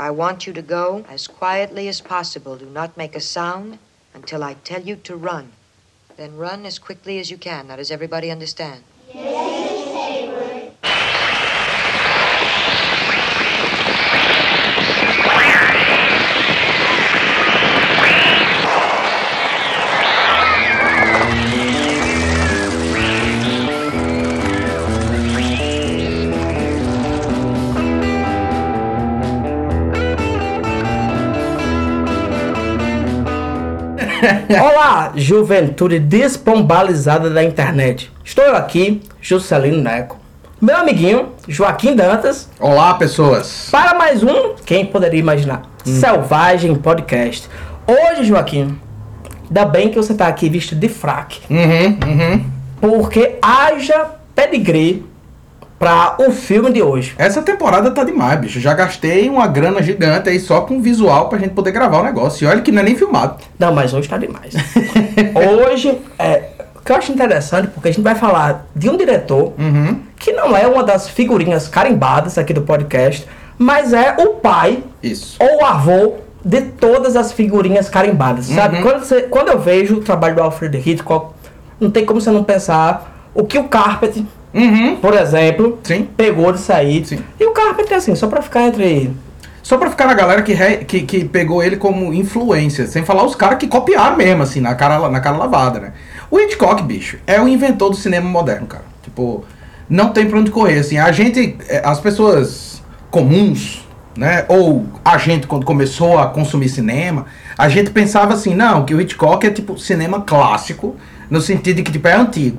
I want you to go as quietly as possible. Do not make a sound until I tell you to run. Then run as quickly as you can. Now, does everybody understand? Olá, juventude despombalizada da internet. Estou eu aqui, Juscelino Neco, meu amiguinho Joaquim Dantas, Olá, pessoas. para mais um, quem poderia imaginar, Selvagem Podcast. Hoje, Joaquim, ainda bem que você está aqui vestido de fraque, Uhum, uhum. porque haja pedigree para o filme de hoje. Essa temporada tá demais, bicho. Já gastei uma grana gigante aí só com visual pra gente poder gravar o negócio. E olha que não é nem filmado. Não, mas hoje tá demais. hoje, é, o que eu acho interessante, porque a gente vai falar de um diretor Uhum. que não é uma das figurinhas carimbadas aqui do podcast, mas é o pai Isso. ou o avô de todas as figurinhas carimbadas, sabe? Uhum. Quando, você- quando eu vejo o trabalho do Alfred Hitchcock, não tem como você não pensar o que o Carpenter, Uhum. por exemplo, Sim. pegou disso aí. Sim. E o Carpenter, assim, só pra ficar entre... Só pra ficar na galera que, re- que, que pegou ele como influência. Sem falar os caras que copiaram mesmo, assim, na cara, na cara lavada, né? O Hitchcock, bicho, é o inventor do cinema moderno, cara. Tipo, não tem pra onde correr, assim. A gente, é, as pessoas comuns, né? Ou a gente, quando começou a consumir cinema, a gente pensava assim, não, que o Hitchcock é tipo cinema clássico, no sentido de que, tipo, é antigo.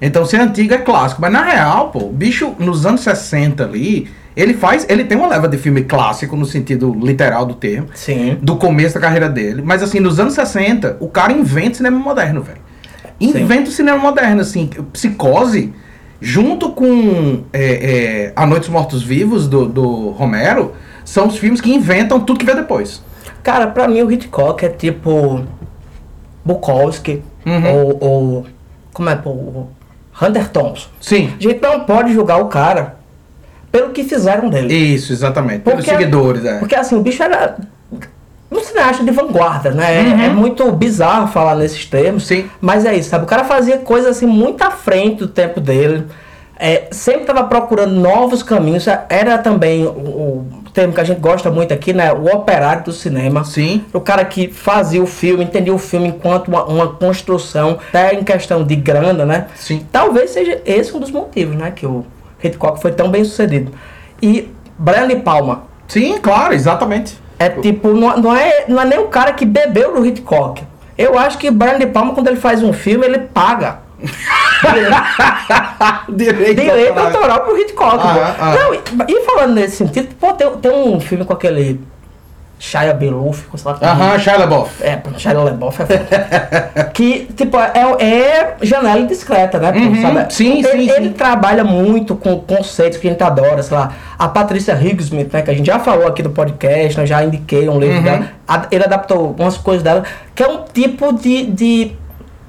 Então, ser antigo é clássico. Mas na real, pô, o bicho, nos anos 60 ali, ele faz. Ele tem uma leva de filme clássico no sentido literal do termo. Sim. Do começo da carreira dele. Mas assim, nos anos 60, o cara inventa cinema moderno, velho. Inventa o cinema moderno, assim. Psicose, junto com é, é, A Noite dos Mortos Vivos, do, do Romero, são os filmes que inventam tudo que vem depois. Cara, pra mim o Hitchcock é tipo Bukowski Uhum. ou, ou como é pô, Hunter Thompson. Sim. A gente não pode julgar o cara pelo que fizeram dele. Isso, exatamente. Pelos Porque- seguidores, é. Porque assim, o bicho era um cineasta de vanguarda, né? Uhum. É muito bizarro falar nesses termos. Sim. Mas é isso, sabe? O cara fazia coisas assim muito à frente do tempo dele. É, sempre estava procurando novos caminhos. Era também o, o termo que a gente gosta muito aqui, né? O operário do cinema. Sim. O cara que fazia o filme, entendia o filme enquanto uma, uma construção, até em questão de grana, né? Sim. Talvez seja esse um dos motivos, né? Que o Hitchcock foi tão bem sucedido. E Brian De Palma Sim, claro, exatamente. é tipo, não, não é, não é nem o cara que bebeu do Hitchcock. Eu acho que Brian De Palma, quando ele faz um filme, ele paga Direito, direito autoral. pro Hitchcock. Ah, pô. ah. Não, e, e falando nesse sentido, pô, tem, tem um filme com aquele Shia LaBeouf, sei lá Aham, Shia LaBeouf. É, Shia LaBeouf é foda. Que, tipo, é, é janela indiscreta, né? Uhum, sabe? sim, ele, sim, Ele sim. trabalha muito com conceitos que a gente adora, sei lá. A Patrícia Higgsmith, né? Que a gente já falou aqui no podcast, né, já indiquei um livro Uhum. dela. Ele adaptou umas coisas dela, que é um tipo de, de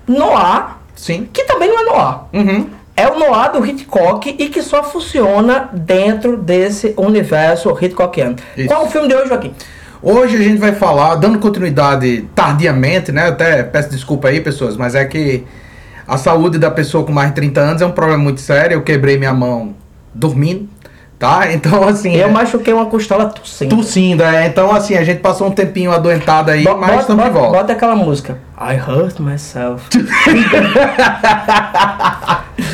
noir, Sim. que também não é noir. Uhum. É o noir do Hitchcock e que só funciona dentro desse universo Hitchcockiano. Isso. Qual é o filme de hoje, Joaquim? Hoje a gente vai falar, dando continuidade tardiamente, né? Até peço desculpa aí, pessoas, mas é que a saúde da pessoa com mais de 30 anos é um problema muito sério. Eu quebrei minha mão dormindo, tá? Então, assim. Eu é, machuquei uma costela tossindo. Tossindo, é. Então, assim, a gente passou um tempinho adoentado aí, Bo- mas bota, estamos de bota- volta. bota aquela música. I hurt myself.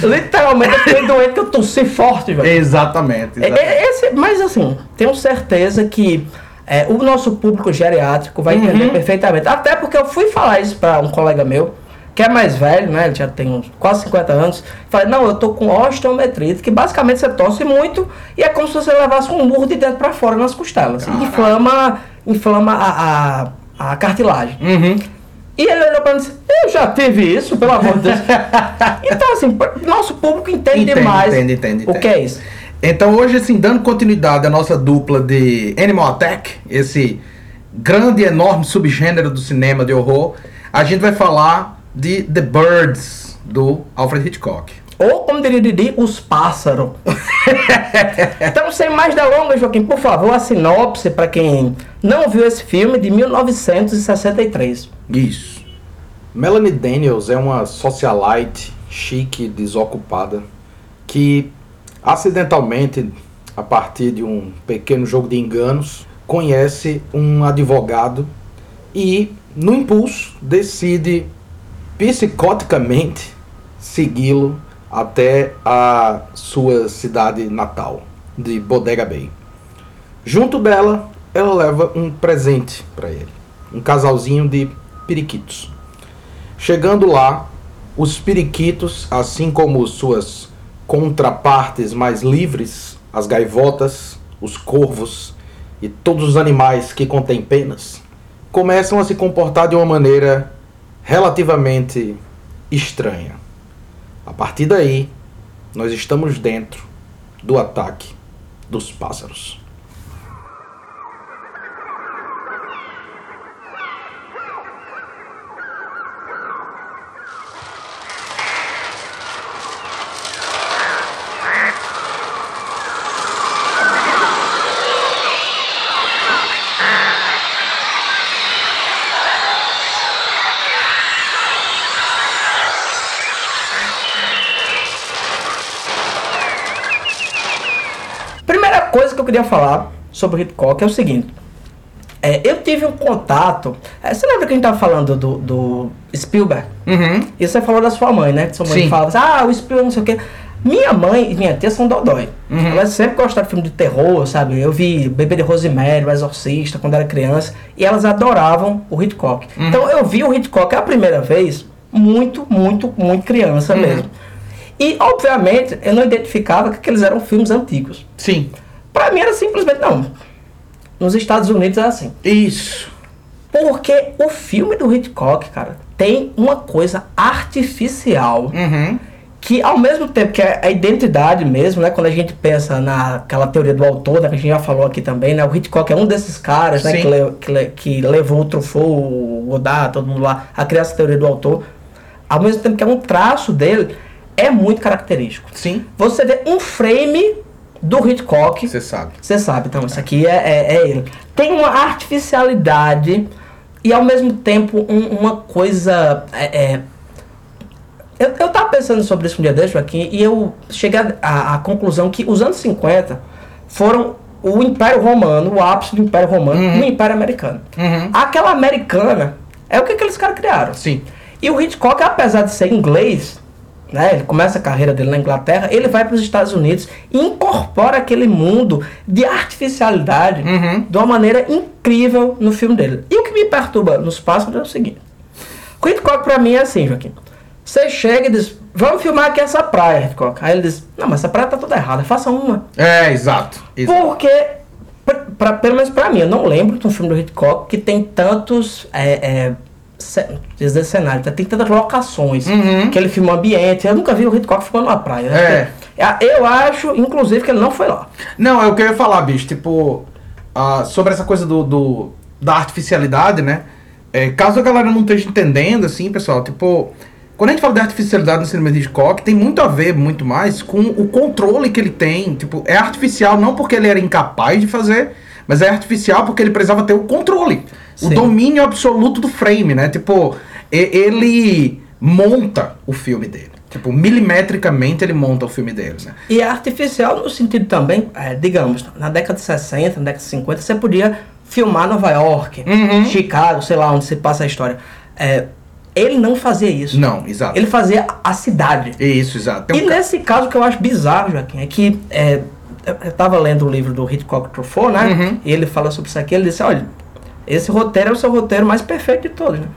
Literalmente eu fiquei doente que eu tossi forte, velho. Exatamente. É- exatamente. é- esse- mas assim, tenho certeza que é, o nosso público geriátrico vai entender Uhum. perfeitamente. Até porque eu fui falar isso pra um colega meu, que é mais velho, né? Ele já tem uns quase 50 anos. Falei, não, eu tô com osteometrite, que basicamente você tosse muito e é como se você levasse um murro de dentro pra fora nas costelas. Caralho. Inflama, inflama a, a, a cartilagem. Uhum. E ele olhou pra mim e disse, eu já tive isso, pelo amor de Deus. então, assim, nosso público entende, Entende, demais entende, entende, o entende. que é isso. Então hoje, assim, dando continuidade à nossa dupla de Animal Attack, esse grande e enorme subgênero do cinema de horror, a gente vai falar de The Birds, do Alfred Hitchcock. Ou, como diria Didi, os pássaros. então, sem mais delongas, Joaquim, por favor, a sinopse para quem não viu esse filme de 1963. Isso. Melanie Daniels é uma socialite chique, desocupada, que acidentalmente, a partir de um pequeno jogo de enganos, conhece um advogado e, no impulso, decide psicoticamente segui-lo até a sua cidade natal, de Bodega Bay. Junto dela, ela leva um presente para ele, um casalzinho de periquitos. Chegando lá, os periquitos, assim como suas contrapartes mais livres, as gaivotas, os corvos e todos os animais que contêm penas, começam a se comportar de uma maneira relativamente estranha. A partir daí, nós estamos dentro do ataque dos pássaros. Primeira coisa que eu queria falar sobre o Hitchcock é o seguinte. É, eu tive um contato. é, você lembra que a gente tava falando do, do Spielberg? Uhum. E você falou da sua mãe, né? Que sua mãe Sim. fala assim, ah, o Spielberg não sei o quê. Minha mãe e minha tia são dodói. Uhum. Elas sempre gostaram de filme de terror, sabe? Eu vi Bebê de Rosemary, O Exorcista, quando era criança. E elas adoravam o Hitchcock. Uhum. Então eu vi o Hitchcock a primeira vez muito, muito, muito criança Uhum. mesmo. E, obviamente, eu não identificava que aqueles eram filmes antigos. Sim. Pra mim era simplesmente, não. Nos Estados Unidos é assim. Isso. Porque o filme do Hitchcock, cara, tem uma coisa artificial Uhum. que ao mesmo tempo que é a identidade mesmo, né? Quando a gente pensa naquela teoria do autor, né, que a gente já falou aqui também, né? O Hitchcock é um desses caras, né? Que, le- que, le- que levou o Truffaut, o Godard, todo mundo lá, a criar essa teoria do autor. Ao mesmo tempo que é um traço dele, é muito característico. Sim. Você vê um frame do Hitchcock, Você sabe. você sabe, então, isso aqui é, é, é ele. Tem uma artificialidade e ao mesmo tempo um- uma coisa. é, é, eu, eu tava pensando sobre isso um dia desse, Joaquim, e eu cheguei à à conclusão que os anos 50 foram o Império Romano, o ápice do Império Romano, Uhum. no Império Americano. Uhum. Aquela americana é o que aqueles caras criaram. Sim. E o Hitchcock, apesar de ser inglês, né, ele começa a carreira dele na Inglaterra, ele vai para os Estados Unidos e incorpora aquele mundo de artificialidade Uhum. de uma maneira incrível no filme dele. E o que me perturba nos pássaros é o seguinte: o Hitchcock para mim é assim, Joaquim. Você chega e diz, vamos filmar aqui essa praia, Hitchcock. Aí ele diz, não, mas essa praia tá toda errada, faça uma. É, exato. exato. Porque, pra, pra- pelo menos pra mim, eu não lembro de um filme do Hitchcock que tem tantos. É, é, dizer cenário, tá? tem tantas locações. Uhum. Que ele filma um ambiente. Eu nunca vi o Hitchcock filmando uma praia. né? É, Eu acho, inclusive, que ele não foi lá. Não, é o que eu ia falar, bicho. Tipo, ah, sobre essa coisa do, do- da artificialidade, né? É, caso a galera não esteja entendendo, assim, pessoal, tipo, quando a gente fala de artificialidade no cinema de Hitchcock, tem muito a ver, muito mais, com o controle que ele tem. Tipo, é artificial não porque ele era incapaz de fazer, mas é artificial porque ele precisava ter o controle. O Sim. domínio absoluto do frame, né? Tipo, ele monta o filme dele. Tipo, milimetricamente ele monta o filme dele, né? E é artificial no sentido também, é, digamos, na década de 60, na década de 50, você podia filmar Nova York, Uhum. Chicago, sei lá onde se passa a história. É, ele não fazia isso. Não, exato. Ele fazia a cidade. Isso, exato. Tem E nesse caso que eu acho bizarro, Joaquim, é que é, eu tava lendo o livro do Hitchcock Truffaut, né? Uhum. E ele fala sobre isso aqui, ele disse, olha, esse roteiro é o seu roteiro mais perfeito de todos, né?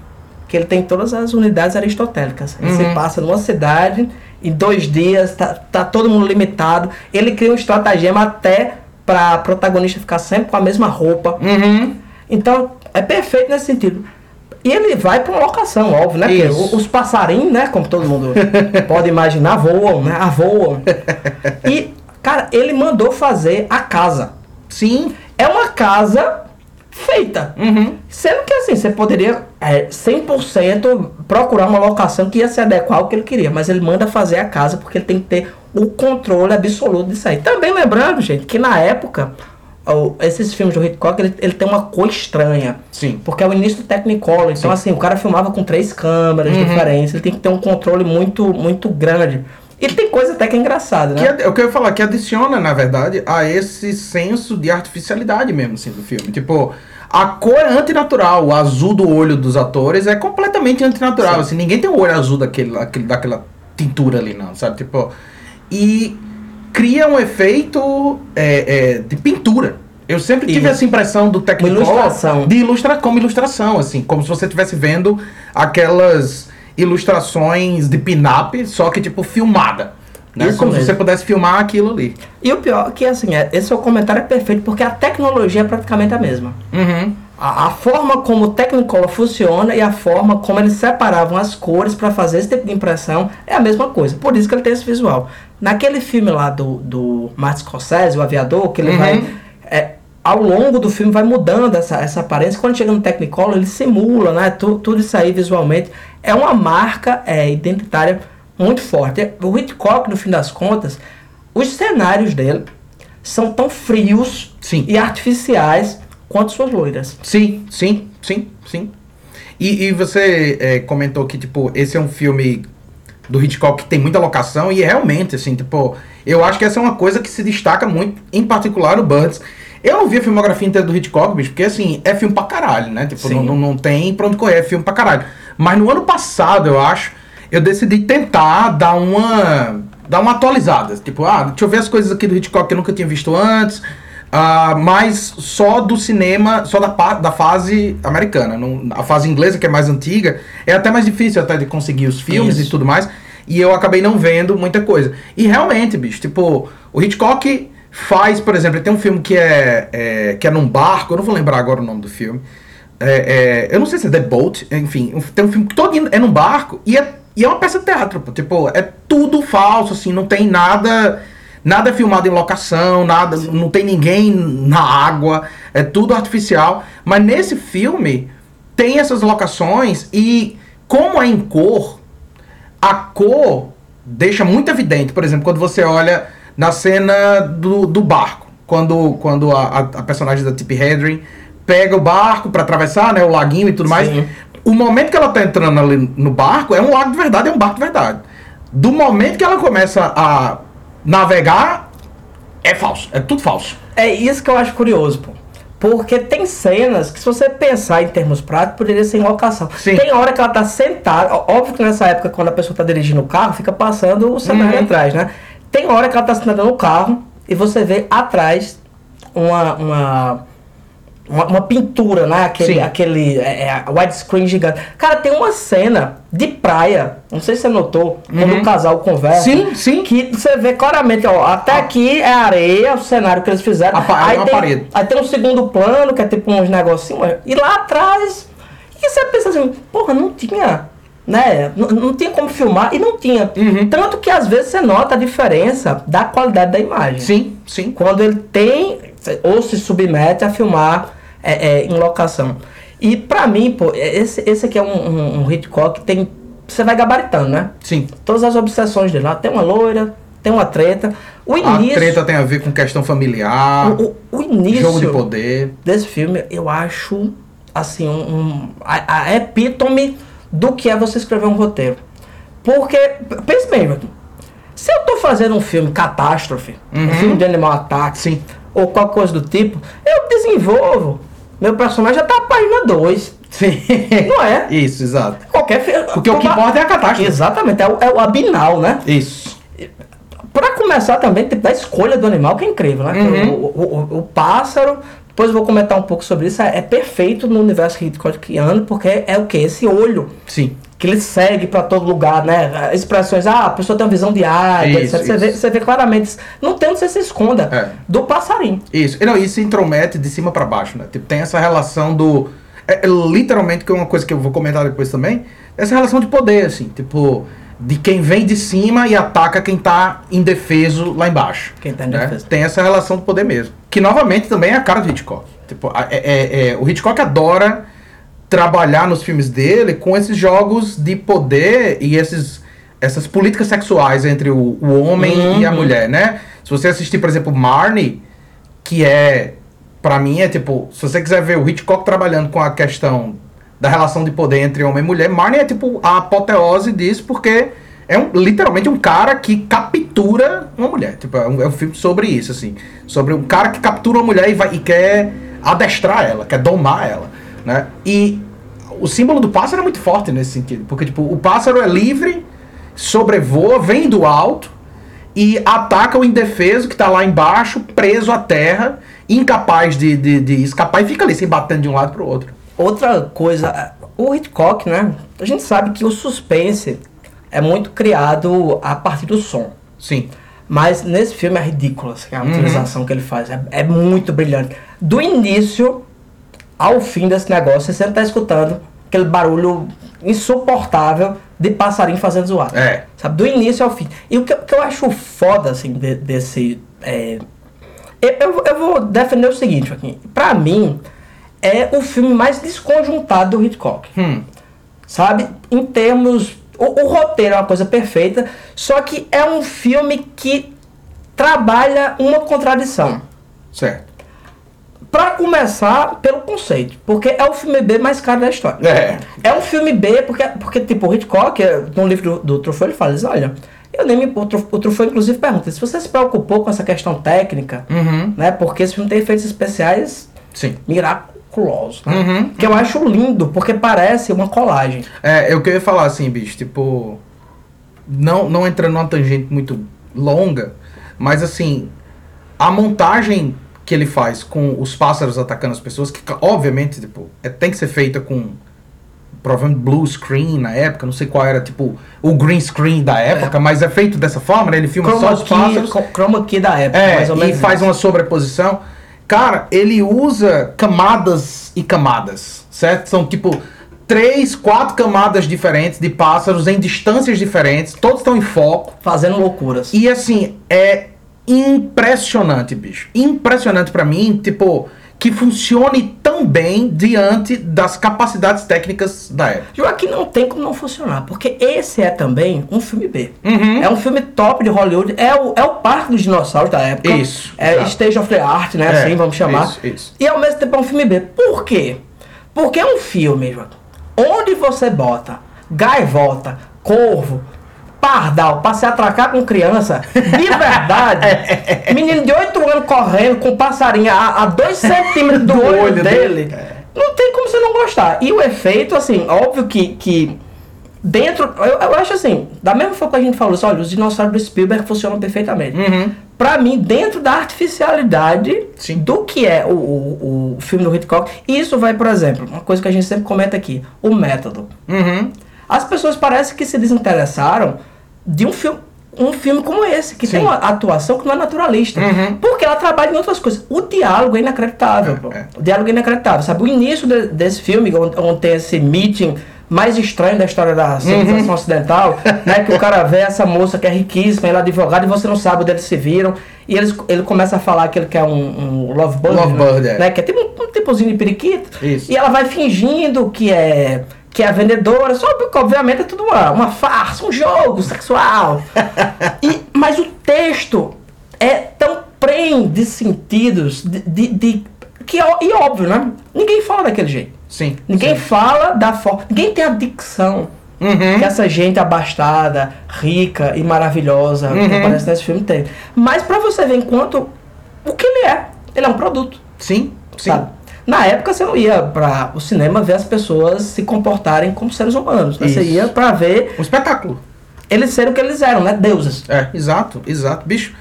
Que ele tem todas as unidades aristotélicas. Uhum. passa numa cidade, em dois dias, tá, tá todo mundo limitado. Ele cria um estratagema até pra protagonista ficar sempre com a mesma roupa. Uhum. Então, é perfeito nesse sentido. E ele vai para uma locação, óbvio, né? Porque Isso. os passarinhos, né? Como todo mundo pode imaginar, voam, né? Voam. E, cara, ele mandou fazer a casa. Sim. É uma casa feita. Uhum. Sendo que assim, você poderia é, 100% procurar uma locação que ia se adequar ao que ele queria, mas ele manda fazer a casa porque ele tem que ter o controle absoluto disso aí. Também lembrando, gente, que na época, o- esses filmes do Hitchcock, ele, ele tem uma cor estranha. Sim. Porque é o início do Technicolor. Então, assim, o cara filmava com três câmeras Uhum. diferentes. Ele tem que ter um controle muito, muito grande. E tem coisa até que é engraçada, né? Que é, eu ia falar, que adiciona, na verdade, a esse senso de artificialidade mesmo, assim, do filme. Tipo, a cor é antinatural, o azul do olho dos atores é completamente antinatural, Sim. assim, ninguém tem o olho azul daquele, daquele, daquela tintura ali, não, sabe? Tipo, e cria um efeito é, é, de pintura. Eu sempre tive Isso. essa impressão do Technicolor ilustração. de ilustra como ilustração, assim, como se você estivesse vendo aquelas ilustrações de pin-up, só que tipo filmada. Né? Isso como se mesmo. você pudesse filmar aquilo ali. E o pior é que, assim, é, esse seu comentário é perfeito porque a tecnologia é praticamente a mesma. Uhum. A, a forma como o Technicolor funciona e a forma como eles separavam as cores para fazer esse tipo de impressão é a mesma coisa. Por isso que ele tem esse visual. Naquele filme lá do, do Martin Scorsese, o Aviador, que ele Uhum. vai. é, ao longo do filme vai mudando essa, essa aparência. Quando chega no Technicolor, ele simula, né? Tu- tudo isso aí visualmente. É uma marca é, identitária muito forte. O Hitchcock, no fim das contas, os cenários dele são tão frios Sim. e artificiais quanto suas loiras. Sim, sim, sim, sim. E, e você é, comentou que, tipo, esse é um filme do Hitchcock que tem muita locação e realmente, assim, tipo, eu acho que essa é uma coisa que se destaca muito, em particular no Birds. Eu não vi a filmografia inteira do Hitchcock, bicho, porque, assim, é filme pra caralho, né? Tipo, não, não, não tem pra onde correr, é filme pra caralho. Mas no ano passado, eu acho, eu decidi tentar dar uma, dar uma atualizada. Tipo, ah, deixa eu ver as coisas aqui do Hitchcock que eu nunca tinha visto antes. Ah, mas só do cinema, só da, da fase americana. Não- a fase inglesa, que é mais antiga, é até mais difícil até de conseguir os filmes Isso. e tudo mais. E eu acabei não vendo muita coisa. E realmente, bicho, tipo, o Hitchcock faz, por exemplo, tem um filme que é, é- que é num barco, eu não vou lembrar agora o nome do filme. É, é, eu não sei se é The Boat, enfim, tem um filme que todo é num barco e é, e é uma peça de teatro, pô. tipo, é tudo falso, assim, não tem nada, nada filmado em locação, nada, não tem ninguém na água, é tudo artificial. Mas nesse filme tem essas locações e como é em cor, a cor deixa muito evidente, por exemplo, quando você olha na cena do, do barco, quando, quando a, a, personagem da Tippi Hedren pega o barco para atravessar, né, o laguinho e tudo mais. Sim. O momento que ela tá entrando ali no barco é um lago de verdade, é um barco de verdade. Do momento que ela começa a navegar, é falso, é tudo falso. É isso que eu acho curioso, pô. Porque tem cenas que, se você pensar em termos práticos, poderia ser em locação. Sim. Tem hora que ela tá sentada. Óbvio que nessa época, quando a pessoa tá dirigindo o carro, fica passando o cenário Uhum. atrás, né? Tem hora que ela tá sentada no carro e você vê atrás uma. uma uma, uma pintura, né? Aquele, Sim. aquele é, é, widescreen gigante. Cara, tem uma cena de praia. Não sei se você notou. Quando Uhum. o casal conversa. Sim, sim. Que você vê claramente, ó. Até A- aqui é areia, o cenário que eles fizeram. A pa- é uma tem, parede. Aí tem um segundo plano, que é tipo uns negocinhos. E lá atrás. E você pensa assim, porra, não tinha. Né? Não, não tinha como filmar e não tinha. Uhum. Tanto que às vezes você nota a diferença da qualidade da imagem Sim, sim. quando ele tem ou se submete a filmar é, é, em locação. E pra mim, pô, esse, esse aqui é um, um, um Hitchcock que tem. Você vai gabaritando, né? Sim. Todas as obsessões dele. Lá tem uma loira, tem uma treta. O A início. treta tem a ver com questão familiar, o, o- o início jogo de poder. desse filme, eu acho assim, um, um- a, a epítome do que é você escrever um roteiro. Porque, pense bem, Joaquim, se eu tô fazendo um filme catástrofe, um Uhum. filme de animal ataque, Sim. ou qualquer coisa do tipo, eu desenvolvo. Meu personagem já tá na página 2. Sim. Não é? Isso, exato. Qualquer filme. Porque o que importa é a catástrofe. Exatamente, é o, é o abinal, né? Isso. Pra começar também, tem da escolha do animal, que é incrível, né? Uhum. O, o- o- o pássaro, depois eu vou comentar um pouco sobre isso, é, é perfeito no universo Hitchcockiano, porque é o que? Esse olho Sim. que ele segue pra todo lugar, né? Expressões, ah, a pessoa tem uma visão de água, Isso, etc. Você, vê, você vê claramente, não tem onde você se esconda É. do passarinho. Isso. E Não, isso se intromete de cima pra baixo, né? Tipo, tem essa relação do. É, é literalmente, que é uma coisa que eu vou comentar depois também, essa relação de poder, assim, tipo, de quem vem de cima e ataca quem tá indefeso lá embaixo. Quem tá né? indefeso. Tem essa relação de poder mesmo. Que novamente também é a cara do Hitchcock. Tipo, é- é- é, o Hitchcock adora trabalhar nos filmes dele com esses jogos de poder e esses, essas políticas sexuais entre o, o homem e a Uhum. mulher, né? Se você assistir, por exemplo, Marnie, que é, pra mim, é tipo, se você quiser ver o Hitchcock trabalhando com a questão da relação de poder entre homem e mulher, Marnie é tipo a apoteose disso, porque é um, literalmente um cara que captura uma mulher. Tipo, é um, é um filme sobre isso, assim. Sobre um cara que captura uma mulher e, vai, e quer adestrar ela, quer domar ela, né? E o símbolo do pássaro é muito forte nesse sentido, porque tipo, o pássaro é livre, sobrevoa, vem do alto e ataca o indefeso que tá lá embaixo, preso à terra, incapaz de, de, de escapar e fica ali se batendo de um lado pro outro. Outra coisa, o Hitchcock, né? A gente sabe que o suspense é muito criado a partir do som. Sim. Mas nesse filme é ridículo assim, a Uhum. utilização que ele faz. É, é muito brilhante. Do início ao fim desse negócio, você sempre tá escutando aquele barulho insuportável de passarinho fazendo zoada. É. Sabe? Do início ao fim. E o que, que eu acho foda, assim, de- desse. é, eu, eu, eu vou defender o seguinte aqui. Pra mim, é o filme mais desconjuntado do Hitchcock. Hum. Sabe? Em termos. O, o roteiro é uma coisa perfeita, só que é um filme que trabalha uma contradição. Certo. Pra começar, pelo conceito, porque é o filme B mais caro da história. É. É um filme B, porque, porque tipo, o Hitchcock, é, no livro do, do Truffaut, ele fala, diz, olha, eu nem me... O Truf- o Truffaut, inclusive, pergunta, se você se preocupou com essa questão técnica, Uhum. né, porque esse filme tem efeitos especiais Sim. miraculosos, né? Uhum. Que eu acho lindo, porque parece uma colagem. É, eu queria falar assim, bicho, tipo. Não, não entrando numa tangente muito longa, mas assim, a montagem que ele faz com os pássaros atacando as pessoas, que obviamente, tipo, é- tem que ser feita com provavelmente blue screen na época, não sei qual era, tipo, o green screen da época, mas é feito dessa forma, né? Ele filma só os pássaros. chroma key da época, É, mais ou e menos. faz isso. uma sobreposição. Cara, ele usa camadas e camadas, certo? São tipo três, quatro camadas diferentes de pássaros em distâncias diferentes, todos estão em foco. Fazendo loucuras. E assim, é impressionante, bicho. Impressionante pra mim, tipo, que funcione tão bem diante das capacidades técnicas da época. Joaquim não tem como não funcionar, porque esse é também um filme B. Uhum. É um filme top de Hollywood, é o, é o parque dos dinossauros da época. Isso, É exato. Stage of the Art, né? É, assim, vamos chamar. isso, isso. E ao mesmo tempo é um filme B. Por quê? Porque é um filme, Joaquim, onde você bota gaivota, corvo, pardal pra se atracar com criança, de verdade, menino de 8 anos correndo com passarinho a 2 centímetros do, Do olho, olho dele. É. Não tem como você não gostar. E o efeito, assim, óbvio que, que dentro. Eu, eu acho assim, da mesma forma que a gente falou, assim, olha, os dinossauros do Spielberg funcionam perfeitamente. Uhum. Pra mim, dentro da artificialidade Sim. do que é o, o, o filme do Hitchcock, isso vai, por exemplo, uma coisa que a gente sempre comenta aqui, o método. Uhum. As pessoas parecem que se desinteressaram de um filme, um filme como esse, que tem Sim. uma atuação que não é naturalista. Uhum. Porque ela trabalha em outras coisas. O diálogo é inacreditável. É, é. O diálogo é inacreditável. Sabe, o início de- desse filme, onde, onde tem esse meeting mais estranho da história da civilização Uhum. ocidental, né? Que o cara vê essa moça que é riquíssima, ela é advogada, e você não sabe onde eles se viram. E eles, ele começa a falar que ele quer um, um lovebird, Lovebird, né? é. né? Que é tipo um, um tipozinho de periquito. Isso. E ela vai fingindo que é que é a vendedora, só que obviamente é tudo uma, uma farsa, um jogo sexual. E, mas o texto é tão preen de sentidos, de, de, de- que é, e óbvio, né? Ninguém fala daquele jeito. Sim. Ninguém sim. fala da forma. Ninguém tem a dicção Uhum. que essa gente abastada, rica e maravilhosa que Uhum. aparece nesse filme tem. Mas pra você ver enquanto o que ele é, ele é um produto. Sim, sim. Sabe? Na época você não ia para o cinema ver as pessoas se comportarem como seres humanos. né? Você ia para ver Um espetáculo. eles serem o que eles eram, né? Deuses. É, exato, exato. Bicho,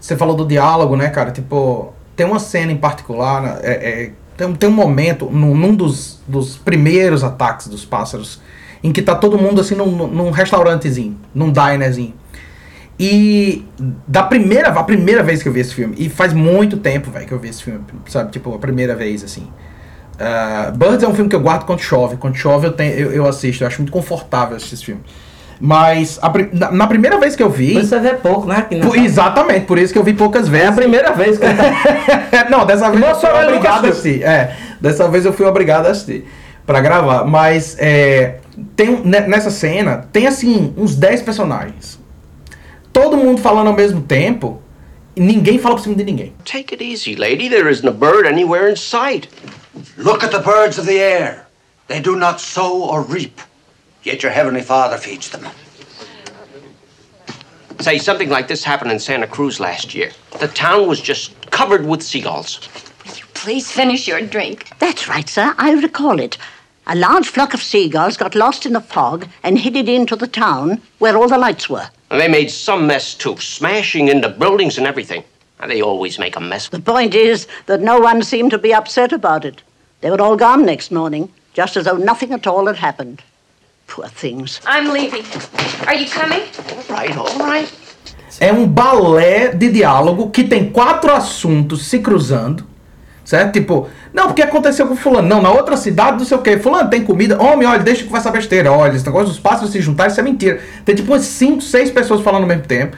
você falou do diálogo, né, cara? Tipo, tem uma cena em particular, né, é, é, tem, um- tem um momento, num, num dos, dos primeiros ataques dos pássaros, em que tá todo mundo assim num, num restaurantezinho, num dinerzinho. E da primeira, a primeira vez que eu vi esse filme, e faz muito tempo, velho, que eu vi esse filme, sabe? Tipo, a primeira vez, assim. Uh, Birds é um filme que eu guardo quando chove. Quando chove eu, tenho, eu, eu assisto, eu acho muito confortável assistir esse filme. Mas a na, na primeira vez que eu vi. Mas você vê pouco, né? Por- exatamente, por isso que eu vi poucas É a vezes. primeira vez que eu tá- não, dessa vez eu Nossa, fui eu nunca obrigado a assisti. assistir. É, dessa vez eu fui obrigado a assistir pra gravar. Mas é, tem, ne- nessa cena, tem assim, uns 10 personagens. Todo mundo falando ao mesmo tempo. E ninguém fala por cima de ninguém. Take it easy, lady. There isn't a bird anywhere in sight. Look at the birds of the air. They do not sow or reap, yet your heavenly Father feeds them. Say, something like this happened in Santa Cruz last year. The town was just covered with seagulls. Will you please finish your drink. That's right, sir. I recall it. A large flock of seagulls got lost in the fog and headed into the town where all the lights were. And they made some mess, too, smashing into buildings and everything. And they always make a mess. The point is that no one seemed to be upset about it. They were all gone next morning, just as though nothing at all had happened. Poor things. I'm leaving. Are you coming? All right, all right. É um balé de diálogo que tem quatro assuntos se cruzando. Certo? Tipo, não, porque aconteceu com fulano. Não, na outra cidade, não sei o quê. Fulano tem comida. Homem, olha, deixa eu conversar besteira. Olha, esse negócio dos pássaros se juntarem, isso é mentira. Tem tipo umas 5, 6 pessoas falando ao mesmo tempo.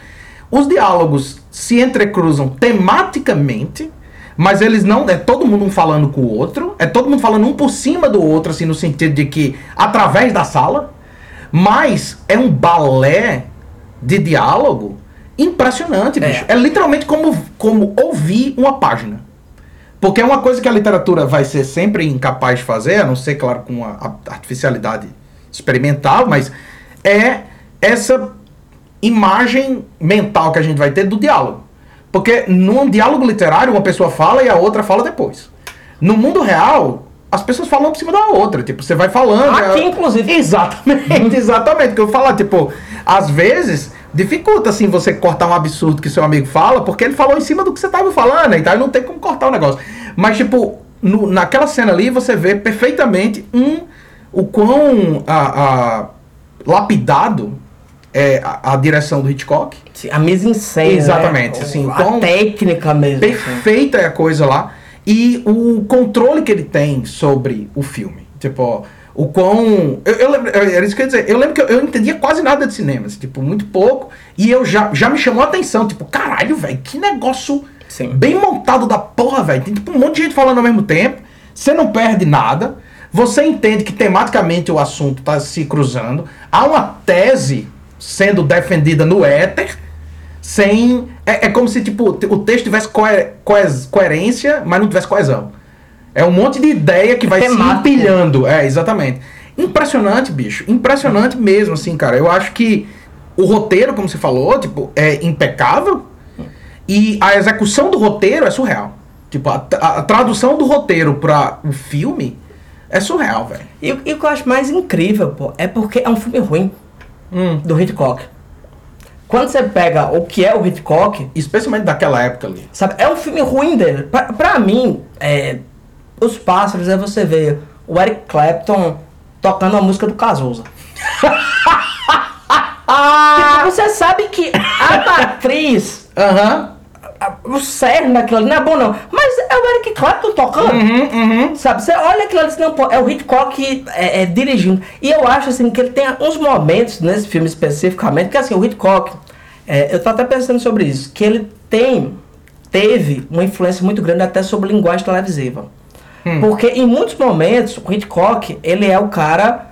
Os diálogos se entrecruzam tematicamente, mas eles não. É todo mundo um falando com o outro. É todo mundo falando um por cima do outro, assim, no sentido de que através da sala. Mas é um balé de diálogo impressionante, bicho. É, literalmente como, como ouvir uma página. Porque é uma coisa que a literatura vai ser sempre incapaz de fazer, a não ser, claro, com a, artificialidade experimental, mas é essa imagem mental que a gente vai ter do diálogo. Porque num diálogo literário, uma pessoa fala e a outra fala depois. No mundo real, as pessoas falam por cima da outra. Tipo, você vai falando. Aqui, é- inclusive. Exatamente, exatamente. O que eu falar, tipo, às vezes dificulta assim você cortar um absurdo que seu amigo fala, porque ele falou em cima do que você tava falando, então não tem como cortar o negócio. Mas, tipo, no- naquela cena ali você vê perfeitamente um o quão a, a- lapidado é a, a direção do Hitchcock. A mise en scène, Exatamente, né? assim, a então- técnica mesmo. assim. Perfeita é a coisa lá. E o controle que ele tem sobre o filme. Tipo, o quão. Eu, eu lembro, era isso que eu ia dizer. Eu lembro que eu, eu entendia quase nada de cinema, assim, tipo, muito pouco. E eu já, já me chamou a atenção, tipo, caralho, velho, que negócio Sim. bem montado da porra, velho. Tem tipo um monte de gente falando ao mesmo tempo. Você não perde nada. Você entende que tematicamente o assunto tá se cruzando. Há uma tese sendo defendida no éter sem. É, é como se tipo, o texto tivesse coe- coes- coerência, mas não tivesse coesão. É um monte de ideia que vai se empilhando. É, exatamente. Impressionante, bicho. Impressionante mesmo, assim, cara. Eu acho que o roteiro, como você falou, tipo, é impecável. E a execução do roteiro é surreal. Tipo, a, a- tradução do roteiro para o filme é surreal, velho. E, o- e o que eu acho mais incrível, pô, é porque é um filme ruim Hum. do Hitchcock. Quando você pega o que é o Hitchcock, Especialmente daquela época ali. sabe, é um filme ruim dele. Pra, pra mim, é, Os Pássaros é você ver o Eric Clapton tocando a música do Cazuza. Tipo, você sabe que a matriz, Aham. a- o cerne daquilo ali não é bom não, mas é o Eric Clapton tocando. Uhum, Sabe, você olha aquilo ali e não, pô, é o Hitchcock é, é, dirigindo. E eu acho, assim, que ele tem uns momentos nesse filme especificamente, que assim, o Hitchcock, é, eu tô até pensando sobre isso, que ele tem, teve uma influência muito grande até sobre linguagem televisiva. Porque em muitos momentos, o Hitchcock, ele é o cara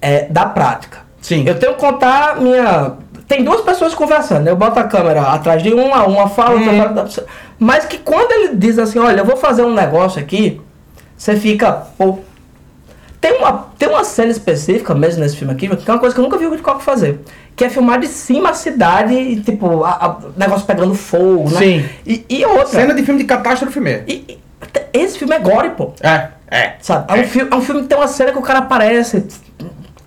é, da prática. Sim. Eu tenho que contar minha... Tem duas pessoas conversando, né? eu boto a câmera atrás de uma, uma fala, outra fala, mas que quando ele diz assim, olha, eu vou fazer um negócio aqui, você fica, pô. Tem uma, tem uma cena específica mesmo nesse filme aqui, que é uma coisa que eu nunca vi o Hitchcock fazer. Que é filmar de cima a cidade e, tipo, a- a- o negócio pegando fogo, né? Sim. E, e outra. Cena de filme de catástrofe mesmo. e- esse filme é gore, pô. É, é. Sabe? É, um filme, é um filme que tem uma cena que o cara aparece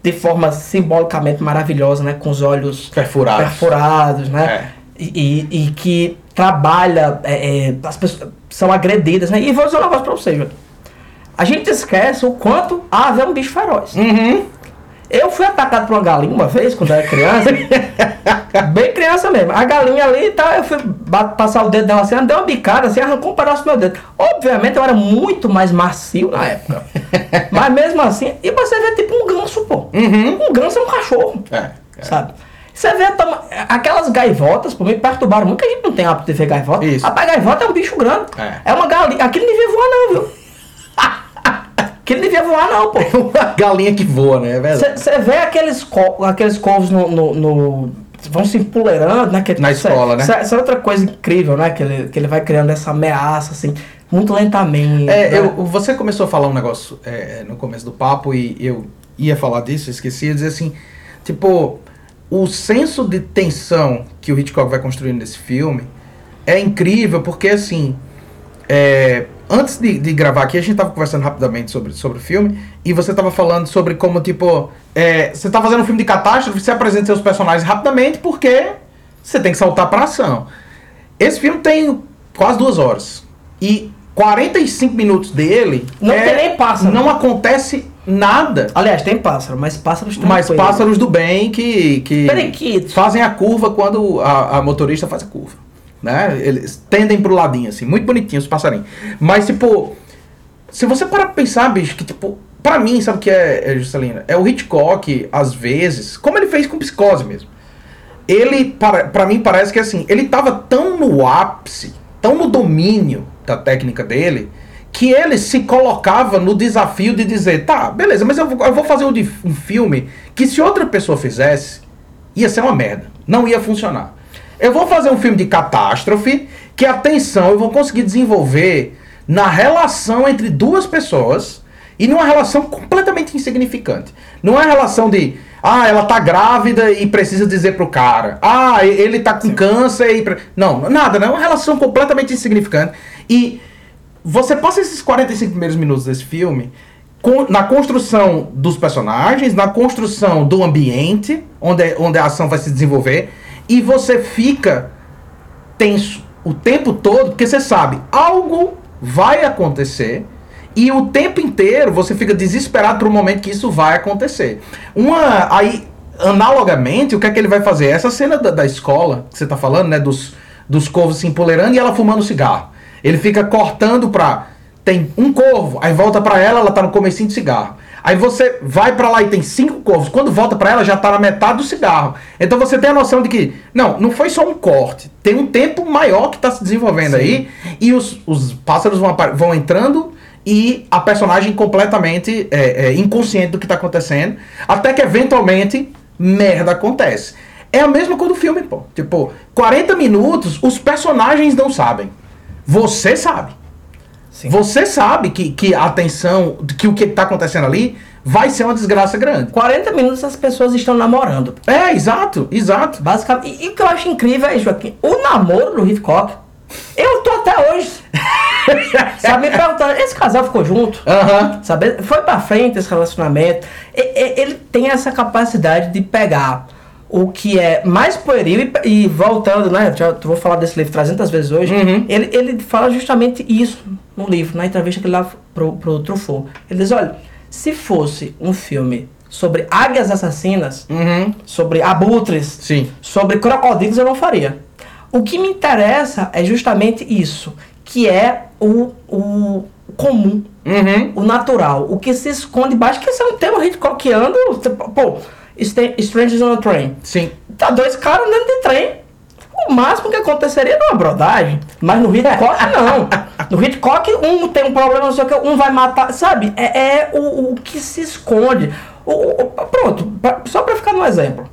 de forma simbolicamente maravilhosa, né? Com os olhos Perfurados. perfurados, né? E, e- e que trabalha, é, é, as pessoas são agredidas, né? E vou dizer um negócio pra vocês, velho. A gente esquece o quanto a ave é um bicho feroz. Uhum. Eu fui atacado por uma galinha uma vez, quando eu era criança. bem criança mesmo. A galinha ali, tá, eu fui passar o dedo nela assim, ela deu uma bicada assim, arrancou um pedaço do meu dedo. Obviamente eu era muito mais macio na época. Mas mesmo assim, e você vê tipo um ganso, pô. Um ganso é um cachorro. É. sabe? Você vê aquelas gaivotas, por mim, perturbaram muito, a gente não tem hábito de ver gaivota. Isso. Rapaz, gaivota é um bicho grande. É. É, uma galinha. Aquilo não devia voar, não, viu? Aquilo não devia voar, não, pô. Uma galinha que voa, né? É verdade. Você vê aqueles, co aqueles covos no, no- no- vão se empoleirando, né? Que, Na cê- escola, né? cê- Isso é outra coisa incrível, né? Que ele, que ele vai criando essa ameaça, assim, muito lentamente. É, né? eu, você começou a falar um negócio é, no começo do papo e eu ia falar disso, esqueci, ia dizer assim, tipo, o senso de tensão que o Hitchcock vai construindo nesse filme é incrível, porque assim, é, antes de, de gravar aqui, a gente tava conversando rapidamente sobre, sobre o filme, e você tava falando sobre como, tipo, é, você tá fazendo um filme de catástrofe, você apresenta seus personagens rapidamente, porque você tem que saltar pra ação. Esse filme tem quase duas horas. E 45 minutos dele. Não tem nem pássaro. Não acontece nada. Aliás, tem pássaro, mas pássaros Mas tranquilos. pássaros do bem que, que Periquitos. fazem a curva quando a, a motorista faz a curva. Né? Eles tendem pro ladinho, assim. Muito bonitinhos os passarinhos. Mas, tipo, se você parar pra pensar, bicho, que, tipo, pra mim, sabe o que é, é, Juscelina? É o Hitchcock, às vezes, como ele fez com Psicose mesmo. Ele, para, pra mim, parece que, assim, ele tava tão no ápice, tão no domínio da técnica dele, que ele se colocava no desafio de dizer, tá, beleza, mas eu vou, eu vou fazer um, um filme que se outra pessoa fizesse, ia ser uma merda. Não ia funcionar. Eu vou fazer um filme de catástrofe que a tensão eu vou conseguir desenvolver na relação entre duas pessoas e numa relação completamente insignificante. Não é relação de, ah, ela tá grávida e precisa dizer pro cara, ah, ele tá com câncer e. pre-" Não, nada, né? É uma relação completamente insignificante. E você passa esses 45 primeiros minutos desse filme na construção dos personagens, na construção do ambiente onde, onde a ação vai se desenvolver, e você fica tenso o tempo todo, porque você sabe, algo vai acontecer. E o tempo inteiro você fica desesperado para o momento que isso vai acontecer. Uma. Aí, analogamente, o que é que ele vai fazer? Essa cena da, da escola que você tá falando, né? Dos, dos corvos se empoleirando e ela fumando cigarro. Ele fica cortando pra. Tem um corvo, aí volta pra ela, ela tá no comecinho de cigarro. Aí você vai pra lá e tem cinco corvos. Quando volta pra ela, já tá na metade do cigarro. Então você tem a noção de que, não, não foi só um corte. Tem um tempo maior que tá se desenvolvendo aí. E os, os pássaros vão, vão entrando e a personagem completamente é, é, inconsciente do que tá acontecendo. Até que eventualmente merda acontece. É a mesma coisa do filme, pô. Tipo, 40 minutos, os personagens não sabem. Você sabe. Sim. Você sabe que, que a atenção, que o que tá acontecendo ali vai ser uma desgraça grande. 40 minutos as pessoas estão namorando. É, exato, exato. Basicamente. E, e o que eu acho incrível é, Joaquim, o namoro do Hitchcock. Eu tô até hoje. sabe, me perguntando, esse casal ficou junto? Aham. Sabe? Foi pra frente esse relacionamento. E- e- ele tem essa capacidade de pegar o que é mais pueril e, e voltando, né? Já eu vou falar desse livro 300 vezes hoje. Uhum. Ele, ele fala justamente isso no livro, na entrevista que ele dá pro, pro Truffaut. Ele diz: olha, se fosse um filme sobre águias assassinas, Uhum. sobre abutres, Sim. sobre crocodilos, eu não faria. O que me interessa é justamente isso, que é o, o comum, Uhum. o natural, o que se esconde embaixo, que esse é um tema Hitchcockiano, pô, Strangers on a Train. Sim. Tá dois caras dentro de trem. O máximo que aconteceria é uma brodagem. Mas no Hitchcock, não. No Hitchcock, um tem um problema, não sei o que, um vai matar. Sabe? É, é o, o que se esconde. O, o- pronto, pra- só pra ficar no exemplo.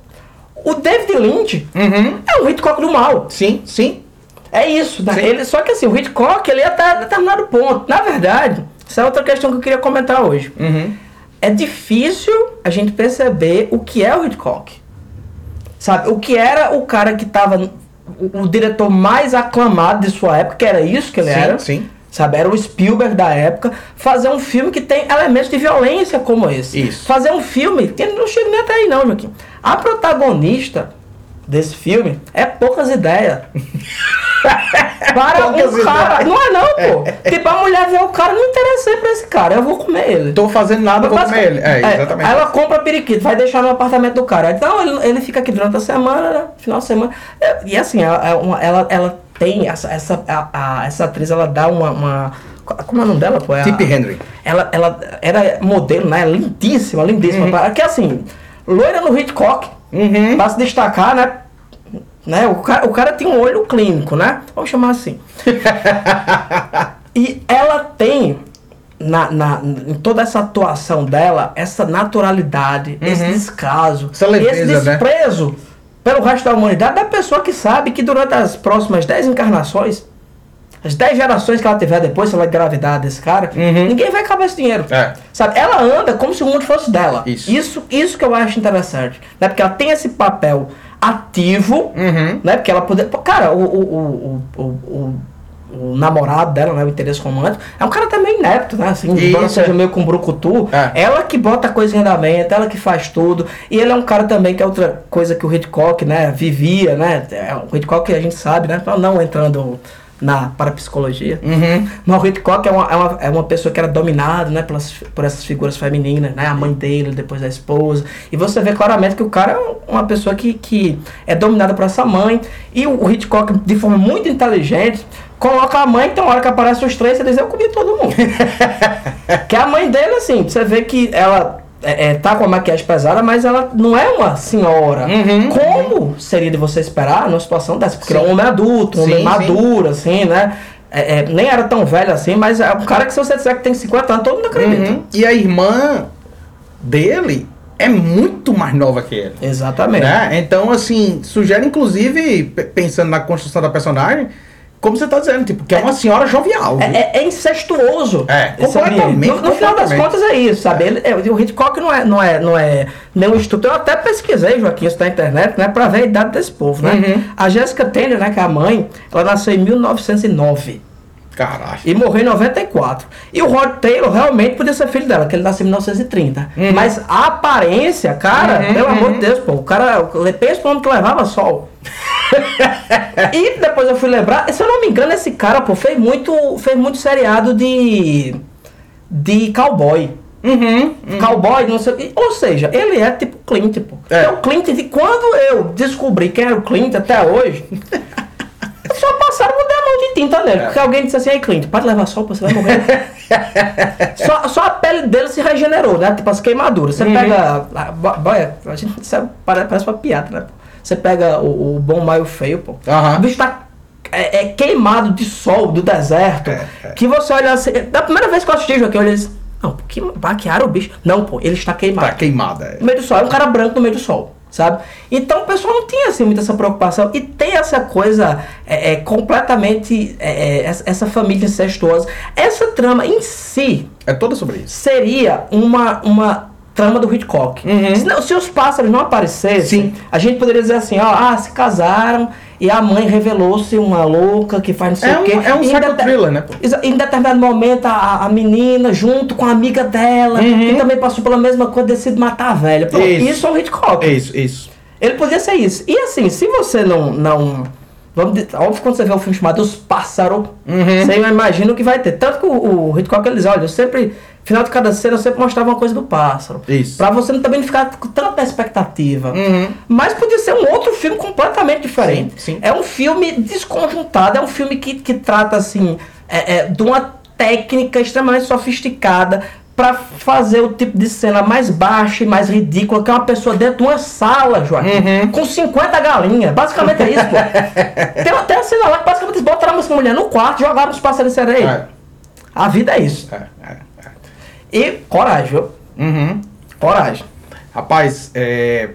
O David Lynch Uhum. é um Hitchcock do mal. Sim, sim. É isso, né? Sim. Ele, só que assim, o Hitchcock, ele ia até determinado ponto. Na verdade, essa é outra questão que eu queria comentar hoje. Uhum. É difícil a gente perceber o que é o Hitchcock. Sabe, o que era o cara que tava. O, o diretor mais aclamado de sua época, que era isso que ele Sim, era. sim. Sabe, era o Spielberg da época. Fazer um filme que tem elementos de violência como esse. Isso. Fazer um filme. Que não chega nem até aí, não, Joaquim. A protagonista desse filme é poucas ideias. Para Poucas um cara. Não é não, pô. Tipo, a mulher vê o cara, não interessei pra esse cara, eu vou comer ele. Tô fazendo nada, vou comer ele. É, É, exatamente. Aí ela compra periquito, vai deixar no apartamento do cara. Então ele, ele fica aqui durante a semana, né? final de semana. É, E assim, ela, é ela, ela tem essa, essa, a, a- essa atriz, ela dá uma. uma- como é o nome dela? Pô? É Tippi Henry. Ela, ela era modelo, né? Lindíssima, lindíssima. Uhum. Que assim, loira no Hitchcock, Uhum. Pra se destacar, né? Né? O, cara, o cara tem um olho clínico, né? Vamos chamar assim. e ela tem, na, na, em toda essa atuação dela, essa naturalidade, esse descaso, Uhum. Leveza, esse né? desprezo pelo resto da humanidade da pessoa que sabe que durante as próximas 10 encarnações, as 10 gerações que ela tiver depois, se ela engravidar desse cara, ninguém vai acabar esse dinheiro. Uhum. É. Sabe? Ela anda como se o mundo fosse dela. Isso. Isso, isso que eu acho interessante. Né? Porque ela tem esse papel ativo, Uhum. né? Porque ela poder. Cara, o, o, o, o, o, namorado dela, né? O interesse romântico, é um cara até meio inepto, né? Assim, embora seja meio com brucutu, É. ela que bota a coisa em andamento, ela que faz tudo. E ele é um cara também que é outra coisa que o Hitchcock, né, vivia, né? É, o Hitchcock que a gente sabe, né? Não entrando na parapsicologia. Uhum. Mas o Hitchcock é uma, é, uma, é uma pessoa que era dominada, né, pelas, por essas figuras femininas, né? A mãe dele, depois a esposa. E você vê claramente que o cara é uma pessoa que, que é dominada por essa mãe. E o, Hitchcock, de forma muito inteligente, coloca a mãe, tem uma hora que aparece os três e diz, eu comi todo mundo. que a mãe dele, assim, você vê que ela é, é, tá com a maquiagem pesada, mas ela não é uma senhora. Uhum. Como seria de você esperar numa situação dessa? Porque Sim. é um homem adulto, um Sim, homem sim. maduro, assim, né? É, é, nem era tão velho assim, mas é um cara que se você disser que tem 50 anos, todo mundo acredita. Uhum. E a irmã dele é muito mais nova que ele. Exatamente. Né? Então, assim, sugere, inclusive, pensando na construção da personagem, como você tá dizendo, tipo, que é uma senhora jovial. É, é- é incestuoso. É, completamente, No, no final das contas é isso, sabe? Ele- é, o Hitchcock não é, não é, não é nenhum estudo. Eu até pesquisei, Joaquim, isso na internet, né? Pra ver a idade desse povo, né? Uhum. A Jessica Tanner, né? Que é a mãe, ela nasceu em 1909. Caralho. E morreu em 94. E o Rod Taylor realmente podia ser filho dela, que ele nasceu em 1930. Uhum. Mas a aparência, cara, pelo amor de Deus, pô, o cara, pensa no homem que levava sol. e depois eu fui lembrar, se eu não me engano, esse cara, pô, fez muito, fez muito seriado de. de cowboy. Uhum. Cowboy, não sei o. Ou seja, ele é tipo Clint, pô. É. É. o Clint de quando eu descobri quem era o Clint até hoje. Só passaram o demão de tinta nele. É. Porque alguém disse assim, aí Clint, pode levar sol, você vai morrer. só, só a pele dele se regenerou, né? Tipo as queimaduras. Você pega. ah, bo- Boia, a gente sabe, parece, parece uma piada, né? Você pega o, o bom maio feio, pô. Aham. O bicho tá é, é queimado de sol, do deserto. É, é. Que você olha assim. Da primeira vez que eu assisti, Joaquim, eu olhei assim. Não, que maquiaram o bicho. Não, pô, ele está queimado. Tá queimada. é. No meio do sol, é um cara branco no meio do sol, sabe? Então o pessoal não tinha assim muita essa preocupação e tem essa coisa é, é, completamente é, é, essa, essa família incestuosa. Essa trama em si É toda sobre isso. seria uma, uma trama do Hitchcock. Se, não- se os pássaros não aparecessem, Uhum. Sim. a gente poderia dizer assim, ó, ah, se casaram e a mãe revelou-se uma louca que faz não sei É o um- quê. é um E em psycho thriller, né, Em determinado momento, a, a menina, junto com a amiga dela, que também passou pela mesma coisa, decide matar a velha. Pronto, Uhum. Isso. isso. é o Hitchcock. É isso, isso. Ele podia ser isso. E assim, se você não. não vamos dizer, óbvio que quando você vê um filme chamado Os Pássaros, Uhum. você imagina o que vai ter. Tanto que o, o Hitchcock ele diz: olha, eu sempre. Final de cada cena eu sempre mostrava uma coisa do pássaro. Isso. Pra você também não ficar com tanta expectativa. Uhum. Mas podia ser um outro filme completamente diferente. Sim, sim. É um filme desconjuntado, é um filme que, que trata assim é, é, de uma técnica extremamente sofisticada pra fazer o tipo de cena mais baixa e mais ridícula, que é uma pessoa dentro de uma sala, Joaquim, Uhum. com 50 galinhas. Basicamente é isso, pô. Tem até a cena lá que basicamente botaram essa mulher no quarto e jogaram os pássaros de sereia. É, A vida é isso. é, é. E coragem, viu? Uhum. Coragem. Rapaz, é,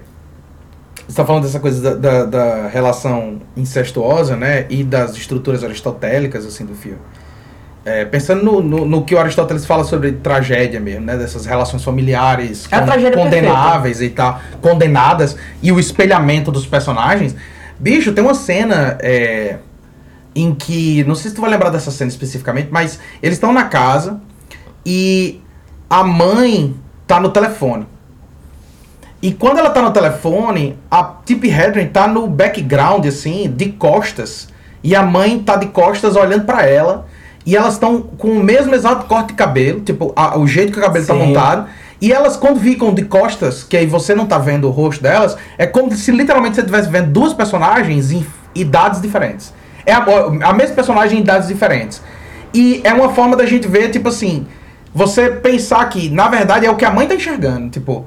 você tá falando dessa coisa da, da, da relação incestuosa, né? E das estruturas aristotélicas, assim, do filme. É, pensando no, no, no que o Aristóteles fala sobre tragédia mesmo, né? Dessas relações familiares É tragédia condenáveis e tal, condenadas, e o espelhamento dos personagens. Bicho, tem uma cena é, em que. Não sei se tu vai lembrar dessa cena especificamente, mas eles estão na casa e a mãe tá no telefone. E quando ela tá no telefone, a Tippi Hedren tá no background, assim, de costas. E a mãe tá de costas olhando pra ela. E elas estão com o mesmo exato corte de cabelo, tipo, a- o jeito que o cabelo tá Sim. montado. E elas, quando ficam de costas, que aí você não tá vendo o rosto delas, é como se literalmente você estivesse vendo duas personagens em idades diferentes. É a, a mesma personagem em idades diferentes. E é uma forma da gente ver, tipo assim, você pensar que, na verdade, é o que a mãe tá enxergando. Tipo,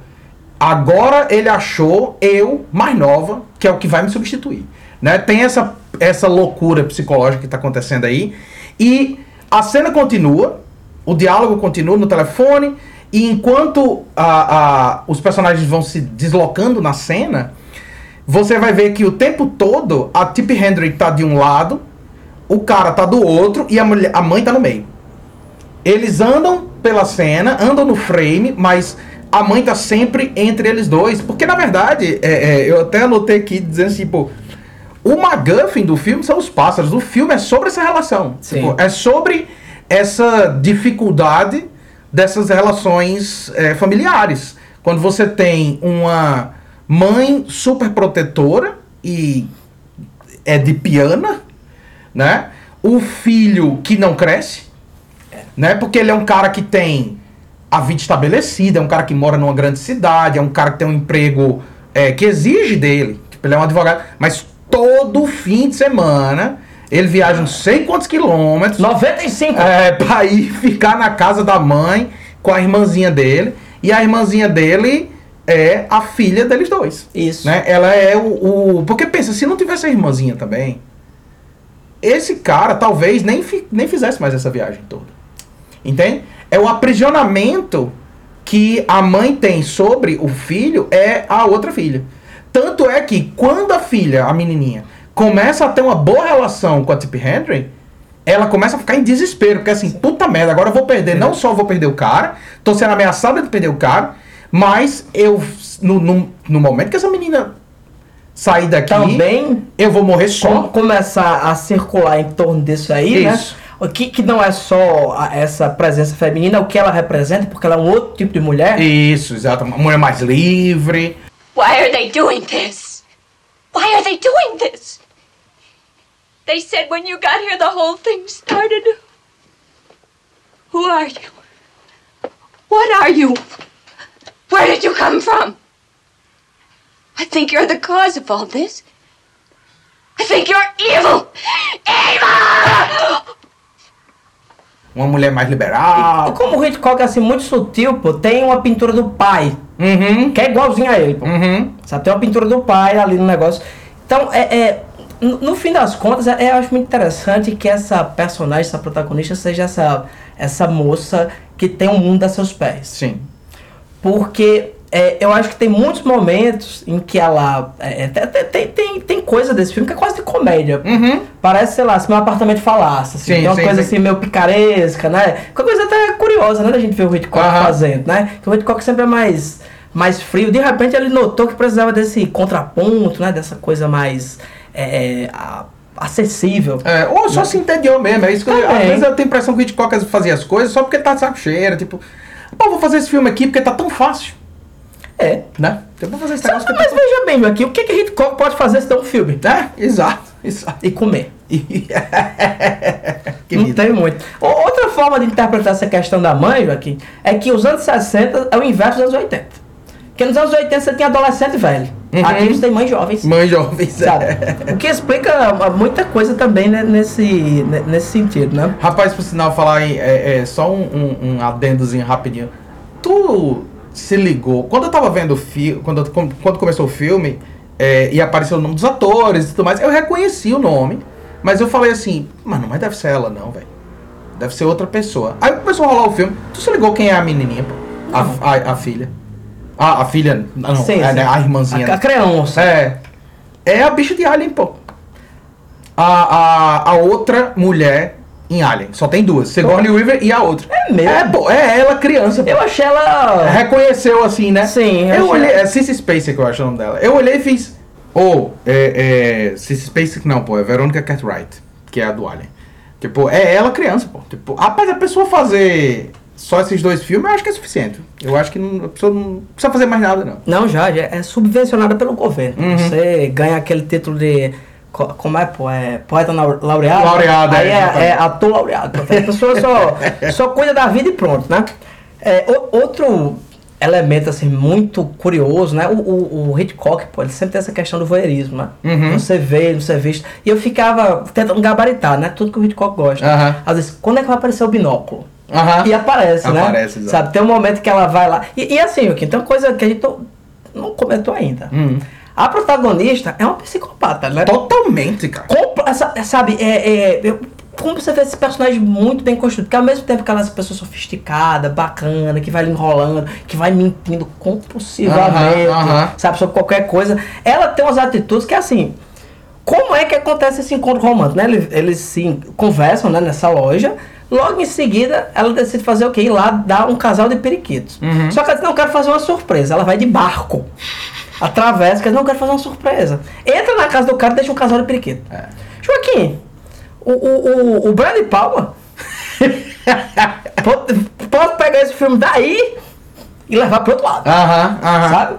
Agora ele achou eu, mais nova, que é o que vai me substituir. Né? Tem essa, essa loucura psicológica que está acontecendo aí. E a cena continua, o diálogo continua no telefone, e enquanto a, a, os personagens vão se deslocando na cena, você vai ver que o tempo todo a Tip Hendrick tá de um lado, o cara tá do outro e a, mulher, a mãe tá no meio. Eles andam pela cena, andam no frame, mas a mãe tá sempre entre eles dois. Porque na verdade, é, é, eu até anotei aqui dizendo assim, pô. O MacGuffin do filme são os pássaros. O filme é sobre essa relação. Tipo, é sobre essa dificuldade dessas relações é, familiares. Quando você tem uma mãe super protetora e é de piana, né? O filho que não cresce, né? Porque ele é um cara que tem a vida estabelecida, é um cara que mora numa grande cidade, é um cara que tem um emprego é, que exige dele. Tipo, ele é um advogado, mas todo fim de semana ele viaja não sei quantos quilômetros 95! é, pra ir ficar na casa da mãe com a irmãzinha dele. E a irmãzinha dele é a filha deles dois. Isso. Né? Ela é o, o- Porque pensa, se não tivesse a irmãzinha também, esse cara talvez nem, fi- nem fizesse mais essa viagem toda. Entende? É o aprisionamento que a mãe tem sobre o filho é a outra filha. Tanto é que quando a filha, a menininha, começa a ter uma boa relação com a Tip Henry, ela começa a ficar em desespero, porque assim, puta merda, agora eu vou perder, não só vou perder o cara, tô sendo ameaçada de perder o cara, mas eu, no, no, no momento que essa menina sair daqui, Também eu vou morrer só. começar a circular em torno disso aí, Isso. né? O que, que não é só a- essa presença feminina, o que ela representa, porque ela é um outro tipo de mulher. Isso, exato, uma mulher mais livre. Why are they doing this? Why are they doing this? They said when you got here the whole thing started. Who are you? What are you? Where did you come from? I think you're the cause of all this. I think you're evil! Evil! Uma mulher mais E liberal. como o Hitchcock é assim, muito sutil, pô, tem uma pintura do pai, Uhum. que é igualzinho a ele, pô. Uhum. Sabe, tem uma pintura do pai ali no negócio. Então, é, é- no, no fim das contas, é, eu acho muito interessante que essa personagem, essa protagonista, seja essa, essa moça que tem um mundo a seus pés. Sim. Porque é, eu acho que tem muitos momentos em que ela. é, é, tem, tem, tem, coisa desse filme que é quase de comédia. Uhum. Parece, sei lá, se meu apartamento falasse. Assim, Sim, tem uma sim, coisa sim. assim meio picaresca, né? Uma coisa até curiosa, né? Da gente ver o Hitchcock Aham. fazendo, né? Que o Hitchcock sempre é mais, mais frio. De repente ele notou que precisava desse contraponto, né? Dessa coisa mais é, a- acessível. É, ou só se entendeu mesmo. É isso que eu, às vezes eu tenho a impressão que o Hitchcock fazia as coisas só porque tá de saco cheio. Tipo, pô, vou fazer esse filme aqui porque tá tão fácil. É. Né? Vou fazer esse negócio mas veja bem, meu, aqui, o que, que Hitchcock pode fazer se der um filme? tá... É, exato. Exato. E comer. não vida. tem muito. Outra forma de interpretar essa questão da mãe, Joaquim, é que os anos 60 é o inverso dos anos 80. Porque nos anos 80 você tinha adolescente velho. Uhum. Aqui você tem mães jovens. Mãe jovem. Sabe? O que explica ah, muita coisa também né, nesse, ne- nesse sentido, né? Rapaz, por sinal, falar em. É, é, só um, um, um adendozinho rapidinho. Tu se ligou. Quando eu tava vendo o filme. Quando, quando começou o filme é, e apareceu o nome dos atores e tudo mais, eu reconheci o nome. Mas eu falei assim, mano, mas deve ser ela não, velho. Deve ser outra pessoa. Aí começou a rolar o filme. Tu se ligou quem é a menininha, pô? A, a, a filha. A, a filha. Não, Sim, é, sim. né, a irmãzinha. A, a criança. É. É a bicha de Alien, pô. A, a, a outra mulher em Alien. Só tem duas. Sigourney Weaver e a outra. É mesmo? É, pô. É ela criança, pô. Eu achei ela. Reconheceu assim, né? Sim, eu Eu olhei. É Cissy Spacek que eu acho o nome dela. Eu olhei e fiz. Ou, é, é. Cissy Spacek não, pô. É Veronica Cartwright. Que é a do Alien. Tipo, é ela criança, pô. Tipo, rapaz, a pessoa fazer só esses dois filmes, eu acho que é suficiente. Eu acho que não, a pessoa não precisa fazer mais nada, não. Não, já, já é subvencionada pelo governo. Uhum. Você ganha aquele título de. Co- Como é, pô? É poeta lau- laureado? Laureado, Aí é, é, é ator laureado. A pessoa só, só cuida da vida e pronto, né? É, o- outro elemento, assim, muito curioso, né? O, o, o Hitchcock, pô, ele sempre tem essa questão do voyeurismo, né? Uhum. Você vê, não ser visto. E eu ficava tentando gabaritar, né? Tudo que o Hitchcock gosta. Aham. Às vezes, quando é que vai aparecer o binóculo? Aham. E aparece, né? Aparece. Sabe, tem um momento que ela vai lá. E, e assim, Joaquim, tem uma coisa que a gente. não comentou ainda. Hum. A protagonista é uma psicopata, né? Totalmente, cara. Essa- sabe, é, é, eu- como você vê esse personagem muito bem construído, porque ao mesmo tempo que ela é essa pessoa sofisticada, bacana, que vai enrolando, que vai mentindo compulsivamente, sabe, sobre qualquer coisa, ela tem umas atitudes que assim. Como é que acontece esse encontro romântico, né? Eles, eles se conversam né, nessa loja. Logo em seguida, ela decide fazer o quê? Ir lá dar um casal de periquitos. Uhum. Só que ela diz, não, quero fazer uma surpresa. Ela vai de barco. Atravessa, que não, eu quero fazer uma surpresa. Entra na casa do cara e deixa um casal de periquito. É. Joaquim, o, o, o, o Brad Palma pode, pode pegar esse filme daí e levar pro outro lado Aham, aham. sabe?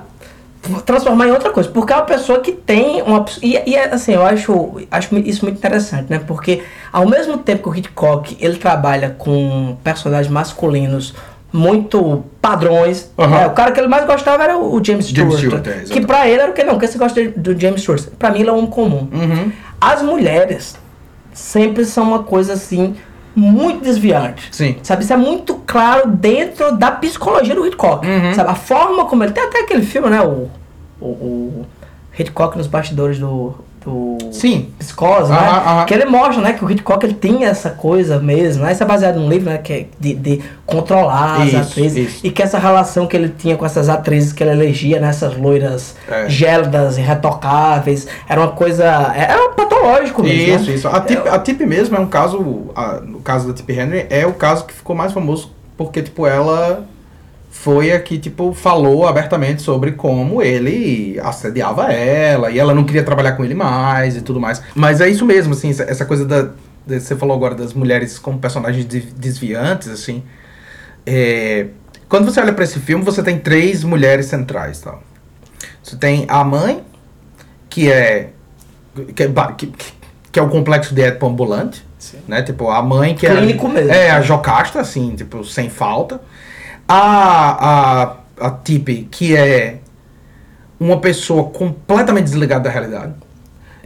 Transformar em outra coisa. Porque é uma pessoa que tem uma. E, e assim, eu acho, acho isso muito interessante, né? Porque ao mesmo tempo que o Hitchcock ele trabalha com personagens masculinos muito padrões, Aham. né? o cara que ele mais gostava era o James Stewart. James Stewart, é, que pra ele era o que não, que você gosta do James Stewart. Pra mim ele é um homem comum. Uhum. As mulheres sempre são uma coisa assim muito desviante. Sim. Sabe, isso é muito claro dentro da psicologia do Hitchcock. Uhum. Sabe, a forma como ele tem até aquele filme, né, o o, o Hitchcock nos bastidores do do Sim. Psicose, né? Que ele mostra, né, que o Hitchcock ele tinha essa coisa mesmo, né? Isso é baseado num livro, né, que é de, de controlar Isso, as atrizes isso. e que essa relação que ele tinha com essas atrizes que ele elegia, né, essas loiras É. gélidas e retocáveis, era uma coisa, era patológico mesmo, Isso, né? isso. A Tip, a Tip mesmo é um caso. a- no caso da Tip Henry, é o caso que ficou mais famoso porque, tipo, ela foi a que, tipo, falou abertamente sobre como ele assediava ela e ela não queria trabalhar com ele mais e tudo mais. Mas é isso mesmo, assim, essa, coisa da. Você falou agora das mulheres como personagens de- desviantes, assim. É, quando você olha pra esse filme, você tem três mulheres centrais, tal. Você tem a mãe, que é que, é que, que é o complexo de Édipo ambulante, né? Tipo, a mãe que Clínico é mesmo. é a Jocasta, assim, tipo, sem falta. A a, a Tipe, que é uma pessoa completamente desligada da realidade.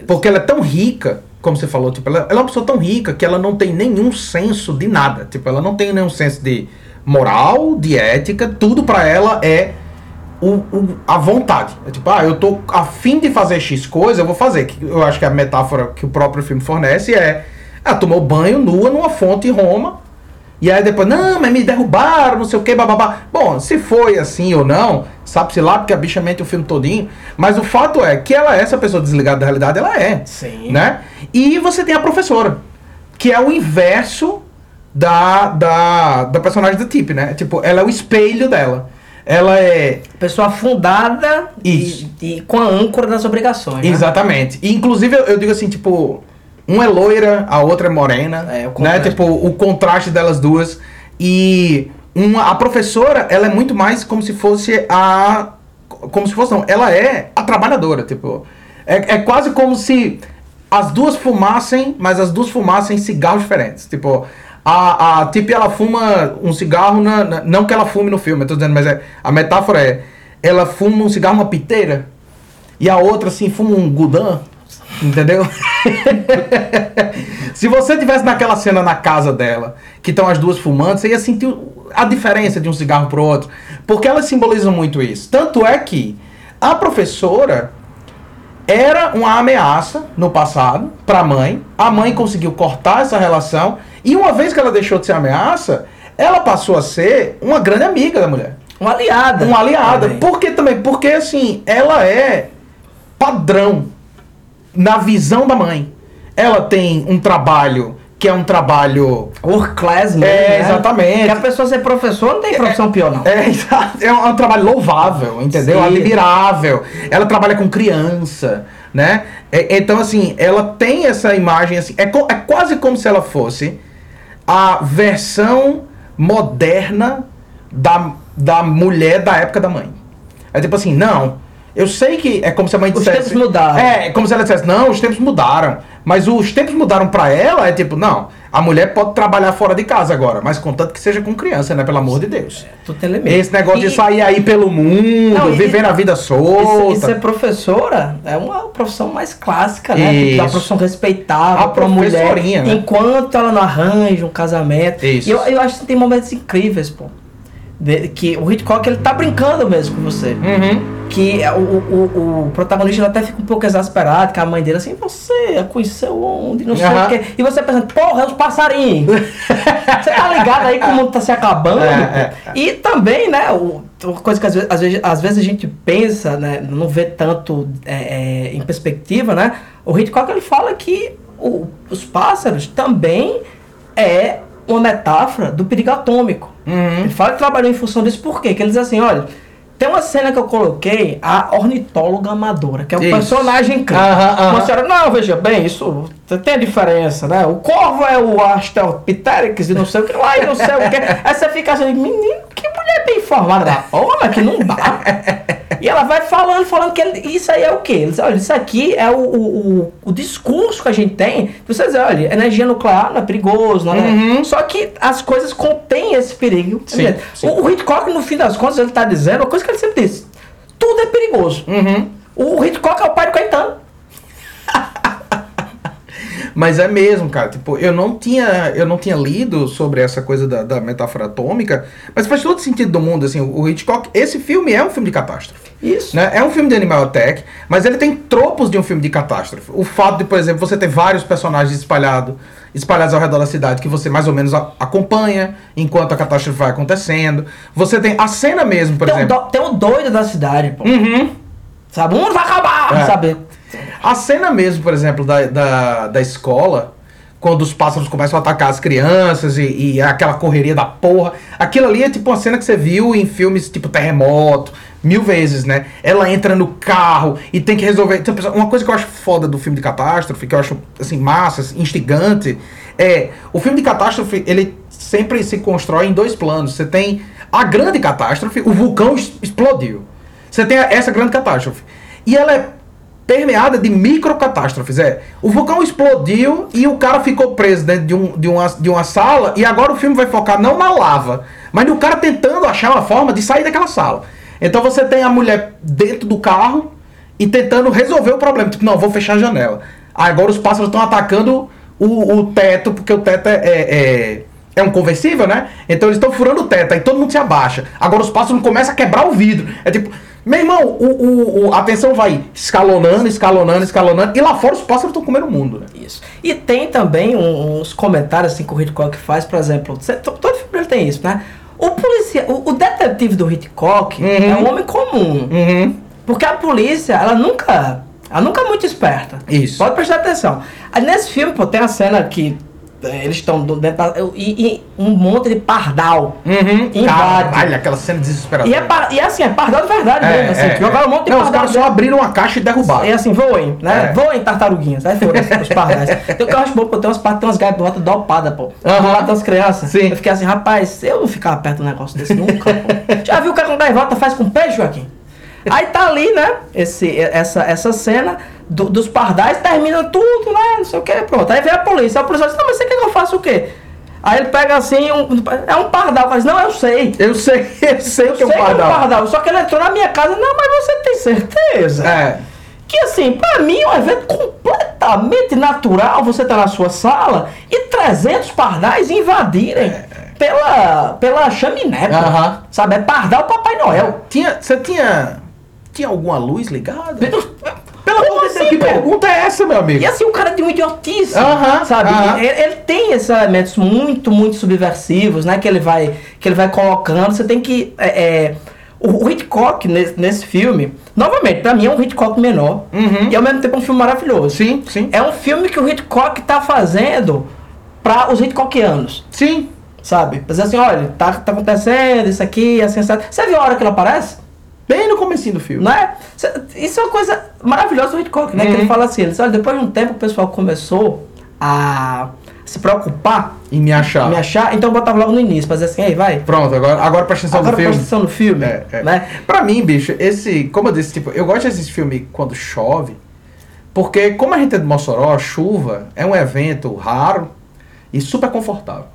Porque ela é tão rica, como você falou, tipo, ela, ela é uma pessoa tão rica que ela não tem nenhum senso de nada. Tipo, ela não tem nenhum senso de moral, de ética, tudo pra ela é o, o- a vontade. É tipo, ah, eu tô a fim de fazer X coisa, eu vou fazer. Eu acho que a metáfora que o próprio filme fornece é, ah, tomou banho nua numa fonte em Roma, e aí depois, não, mas me derrubaram, não sei o que, bababá. Bom, se foi assim ou não, sabe-se lá, porque a bicha mente o filme todinho. Mas o fato é que ela é essa pessoa desligada da realidade, ela é. Sim. Né? E você tem a professora, que é o inverso da, da, da personagem da Tip, né? Tipo, ela é o espelho dela. Ela é. Pessoa fundada Isso. E, e com a âncora das obrigações. né? Exatamente. E, inclusive, eu, eu digo assim, tipo, uma é loira, a outra é morena. É, o né? contraste. Tipo, o contraste delas duas. E uma, a professora, ela é muito mais como se fosse a. Como se fosse, não, ela é a trabalhadora, tipo. É, é quase como se as duas fumassem, mas as duas fumassem cigarros diferentes. Tipo, a, a Tipe, ela fuma um cigarro, na, na- não que ela fume no filme, eu tô dizendo, mas é, a metáfora é, ela fuma um cigarro, uma piteira, e a outra, assim, fuma um gudan, entendeu? Se você tivesse naquela cena na casa dela, que estão as duas fumando, você ia sentir a diferença de um cigarro pro outro. Porque elas simbolizam muito isso. Tanto é que a professora era uma ameaça no passado para a mãe. A mãe conseguiu cortar essa relação. E uma vez que ela deixou de ser ameaça, ela passou a ser uma grande amiga da mulher. Uma aliada. Uma aliada. também. Por que também? Porque assim, ela é padrão na visão da mãe. Ela tem um trabalho que é um trabalho. Work class mesmo. É, né? exatamente. Que a pessoa ser professor não tem profissão pior, não. É, exato. é um, é um trabalho louvável, entendeu? Sim. Admirável. Ela trabalha com criança, né? É- então, assim, ela tem essa imagem, assim, é, co- é quase como se ela fosse a versão moderna da, da mulher da época da mãe. É tipo assim, não, eu sei que é como se a mãe Os dissesse... tempos mudaram. É, é como se ela dissesse, não, os tempos mudaram. Mas os tempos mudaram pra ela, é tipo, não, a mulher pode trabalhar fora de casa agora, mas contanto que seja com criança, né? Pelo amor de Deus. Tu tem limite. Esse negócio de E- sair aí pelo mundo, Não, e- vivendo a vida solta. e ser professora é uma profissão mais clássica, né? Isso. Tipo, uma profissão respeitável A pra mulher. né? Enquanto ela não arranja um casamento. Isso. E eu, eu acho que tem momentos incríveis, pô. Que o Hitchcock ele tá brincando mesmo com você. Uhum. que o, o, o protagonista ele até fica um pouco exasperado, que a mãe dele assim, você conheceu onde, não sei Aham. o quê. E você pensando, porra, é os passarinhos. você tá ligado aí que o mundo tá se acabando? É, é, E também, né, o, uma coisa que às vezes, às vezes, às vezes a gente pensa, né, não vê tanto é, é, em perspectiva, né? O Hitchcock ele fala que o- os pássaros também é uma metáfora do perigo atômico. Ele fala que trabalhou em função disso, por quê? Que ele diz assim, olha, tem uma cena que eu coloquei, a ornitóloga amadora, que é um Isso. personagem incrível. Aham, aham. Uma senhora, não, veja bem, isso tem a diferença, né? O corvo é o Australopithecus e não sei o que lá e não sei o que. Aí você fica assim, menino, que mulher bem informada da porra, mas que não dá. E ela vai falando, falando que ele- isso aí é o quê? Olha, isso aqui é o, o, o, discurso que a gente tem. Você diz, olha, energia nuclear não é perigoso, não é? Só que as coisas contêm esse perigo. Sim, sim. O, o Hitchcock, no fim das contas, ele está dizendo uma coisa que ele sempre disse. Tudo é perigoso. O Hitchcock é o pai do Caetano. Mas é mesmo, cara. Tipo, eu não tinha, eu não tinha lido sobre essa coisa da, da metáfora atômica, mas faz todo sentido do mundo, assim. O Hitchcock, esse filme é um filme de catástrofe. Isso. Né? É um filme de Animal Attack, mas ele tem tropos de um filme de catástrofe. O fato de, por exemplo, você ter vários personagens espalhado, espalhados ao redor da cidade que você mais ou menos acompanha enquanto a catástrofe vai acontecendo. Você tem a cena mesmo, por Tem, um exemplo. do- tem um doido da cidade, pô. Uhum. Sabe? O mundo vai acabar, É. sabe? A cena mesmo, por exemplo, da, da, da escola, quando os pássaros começam a atacar as crianças e, e aquela correria da porra. Aquilo ali é tipo uma cena que você viu em filmes tipo Terremoto, mil vezes, né? Ela entra no carro e tem que resolver. Então, uma coisa que eu acho foda do filme de catástrofe, que eu acho assim, massa, assim, instigante, é o filme de catástrofe, ele sempre se constrói em dois planos. Você tem a grande catástrofe, o vulcão explodiu. Você tem essa grande catástrofe. E ela é permeada de microcatástrofes. É, o vulcão explodiu e o cara ficou preso dentro de, um, de, uma, de uma sala e agora o filme vai focar não na lava, mas no cara tentando achar uma forma de sair daquela sala. Então você tem a mulher dentro do carro e tentando resolver o problema. Tipo, não, vou fechar a janela. Agora os pássaros estão atacando o, o teto, porque o teto é, é, é, é um conversível, né? Então eles estão furando o teto, aí todo mundo se abaixa. Agora os pássaros começam a quebrar o vidro. É tipo, meu irmão, o, o, a tensão vai escalonando, escalonando, escalonando, e lá fora os pássaros estão comendo o mundo, né? Isso. E tem também uns comentários assim que o Hitchcock faz, por exemplo, todo filme tem isso, né? O polícia, o, o detetive do Hitchcock Uhum. é um homem comum. Uhum. Porque a polícia, ela nunca. Ela nunca é muito esperta. Isso. Pode prestar atenção. Aí nesse filme, pô, tem a cena que eles estão dentro da, e, e um monte de pardal. Uhum. Invade. Caralho, aquela cena desesperadora. E é, par- e é assim, é pardal de verdade mesmo. Assim, que jogaram um monte de Não, os pardal caras só abriram uma caixa e derrubaram. E assim, voem, né? É. Voem tartaruguinhas. Aí foram os pardais. Tem o que eu acho bom, pô, tem umas partes, tem umas gaivotas dopadas, pô. Aham. Lá tem umas crianças. Sim. Eu fiquei assim, rapaz, eu não ficava perto de um negócio desse nunca, pô. Já viu o que a gaivota faz com peixe, Joaquim? Aí tá ali, né? Esse, essa, essa cena do- dos pardais, termina tudo, né? Não sei o que, pronto. Aí vem a polícia. A polícia diz, não, mas você quer que eu faça o quê? Aí ele pega assim, um, é um pardal. Diz, não, eu sei. Eu sei, eu sei que é um sei que é um pardal. pardal. Só que ele entrou na minha casa. Não, mas você tem certeza? É. Que assim, pra mim é um evento completamente natural você tá na sua sala e 300 pardais invadirem pela, pela chaminé. É. Aham. Sabe? É pardal Papai Noel. Tinha, você tinha. Tinha alguma luz ligada? Pelo amor de Deus, que pergunta é essa, meu amigo? E assim, o cara tem uma idiotice, Aham, sabe? aham. Ele, ele tem esses elementos muito, muito subversivos, né? Que ele vai, que ele vai colocando. Você tem que... é, é, o, Hitchcock, nesse, nesse filme, novamente, pra mim é um Hitchcock menor. E ao mesmo tempo é um filme maravilhoso. Uhum. Sim, sim. É um filme que o Hitchcock tá fazendo pra os Hitchcockianos, Sim. sabe? Dizer assim, olha, tá, tá acontecendo isso aqui, assim, assim. Você viu a hora que ele aparece? Bem no comecinho do filme. Não é? Isso é uma coisa maravilhosa do Hitchcock, né? Que Uhum. ele fala assim, ele diz, olha, depois de um tempo o pessoal começou a se preocupar E me achar. em me achar, então eu botava logo no início, pra dizer assim, ei, vai. Pronto, agora, agora presta atenção Agora no filme. presta atenção no filme, É, é. né? Pra mim, bicho, esse. Como eu disse, tipo, eu gosto desses filmes quando chove. Porque, como a gente é de Mossoró, a chuva é um evento raro e super confortável.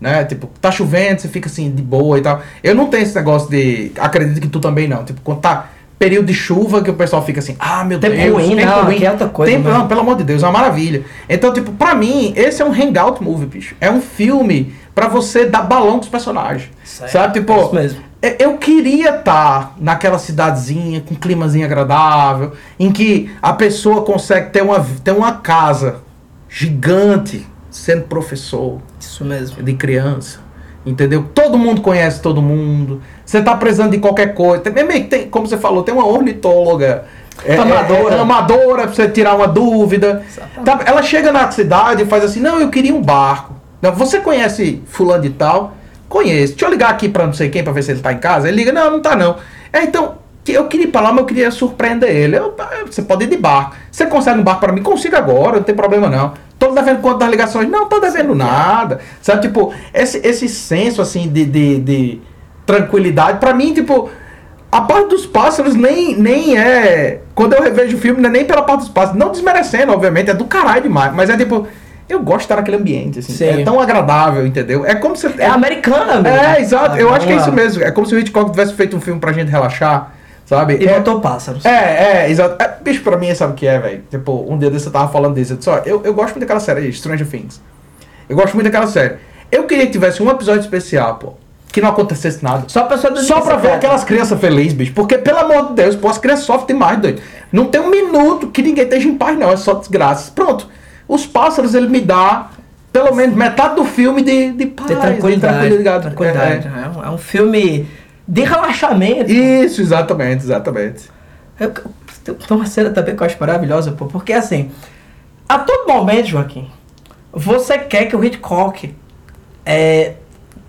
Né? Tipo, tá chovendo, você fica assim, de boa e tal. Eu não tenho esse negócio de. Acredito que tu também não. Tipo, quando tá período de chuva que o pessoal fica assim, ah, meu Tempo Deus, ruim, não, aqui é outra coisa Tempo, mesmo. não, pelo amor de Deus, é uma maravilha. Então, tipo, pra mim, esse é um hangout movie, bicho. É um filme pra você dar balão com os personagens. Certo, Sabe? Tipo, é isso mesmo. eu- eu queria estar naquela cidadezinha com um climazinho agradável, em que a pessoa consegue ter uma, ter uma casa gigante sendo professor Isso mesmo. de criança. Entendeu? Todo mundo conhece todo mundo. Você tá precisando de qualquer coisa. Tem, tem, como você falou, tem uma ornitóloga. é, Amadora. é, é, amadora pra você tirar uma dúvida. Tá, ela chega na cidade e faz assim: Não, eu queria um barco. Não, você conhece Fulano de Tal? Conheço. Deixa eu ligar aqui pra não sei quem pra ver se ele tá em casa. Ele liga: Não, não tá não. É, então, que eu queria ir pra lá, mas eu queria surpreender ele. Eu, "Ah, você pode ir de barco. Você consegue um barco pra mim? Consigo agora, não tem problema não. Tô devendo quanto das ligações? Não, tô devendo nada. Sabe, tipo, esse, esse senso, assim, de, de, de tranquilidade, pra mim, tipo, a parte dos pássaros nem, nem é. Quando eu revejo o filme, não é nem pela parte dos pássaros. Não desmerecendo, obviamente, é do caralho demais. Mas é tipo, eu gosto de estar naquele ambiente, assim. Sim. É tão agradável, entendeu? É como se. É americana mesmo. É, exato. Eu Ah, acho que é isso mesmo. É como se o Hitchcock tivesse feito um filme pra gente relaxar, sabe? E é, botou pássaros. é, é, exato. É, bicho, pra mim, sabe o que é, velho? Tipo, um dia desse eu tava falando disso. Eu disse, ó, eu, eu gosto muito daquela série Stranger Things. Eu gosto muito daquela série. Eu queria que tivesse um episódio especial, pô. Que não acontecesse nada. Só pra do Só pra ver aquelas crianças felizes, bicho. Porque, pelo amor de Deus, pô, as crianças sofrem demais, doido. Não tem um minuto que ninguém esteja em paz, não. É só desgraça. Pronto. Os pássaros, ele me dá pelo menos metade do filme de, de paz, de tranquilidade. tranquilidade. tranquilidade. É, É, é um filme de relaxamento. Isso, exatamente, exatamente. Eu- Tem uma cena também que eu acho maravilhosa, pô, porque assim, a todo momento, Joaquim, você quer que o Hitchcock é,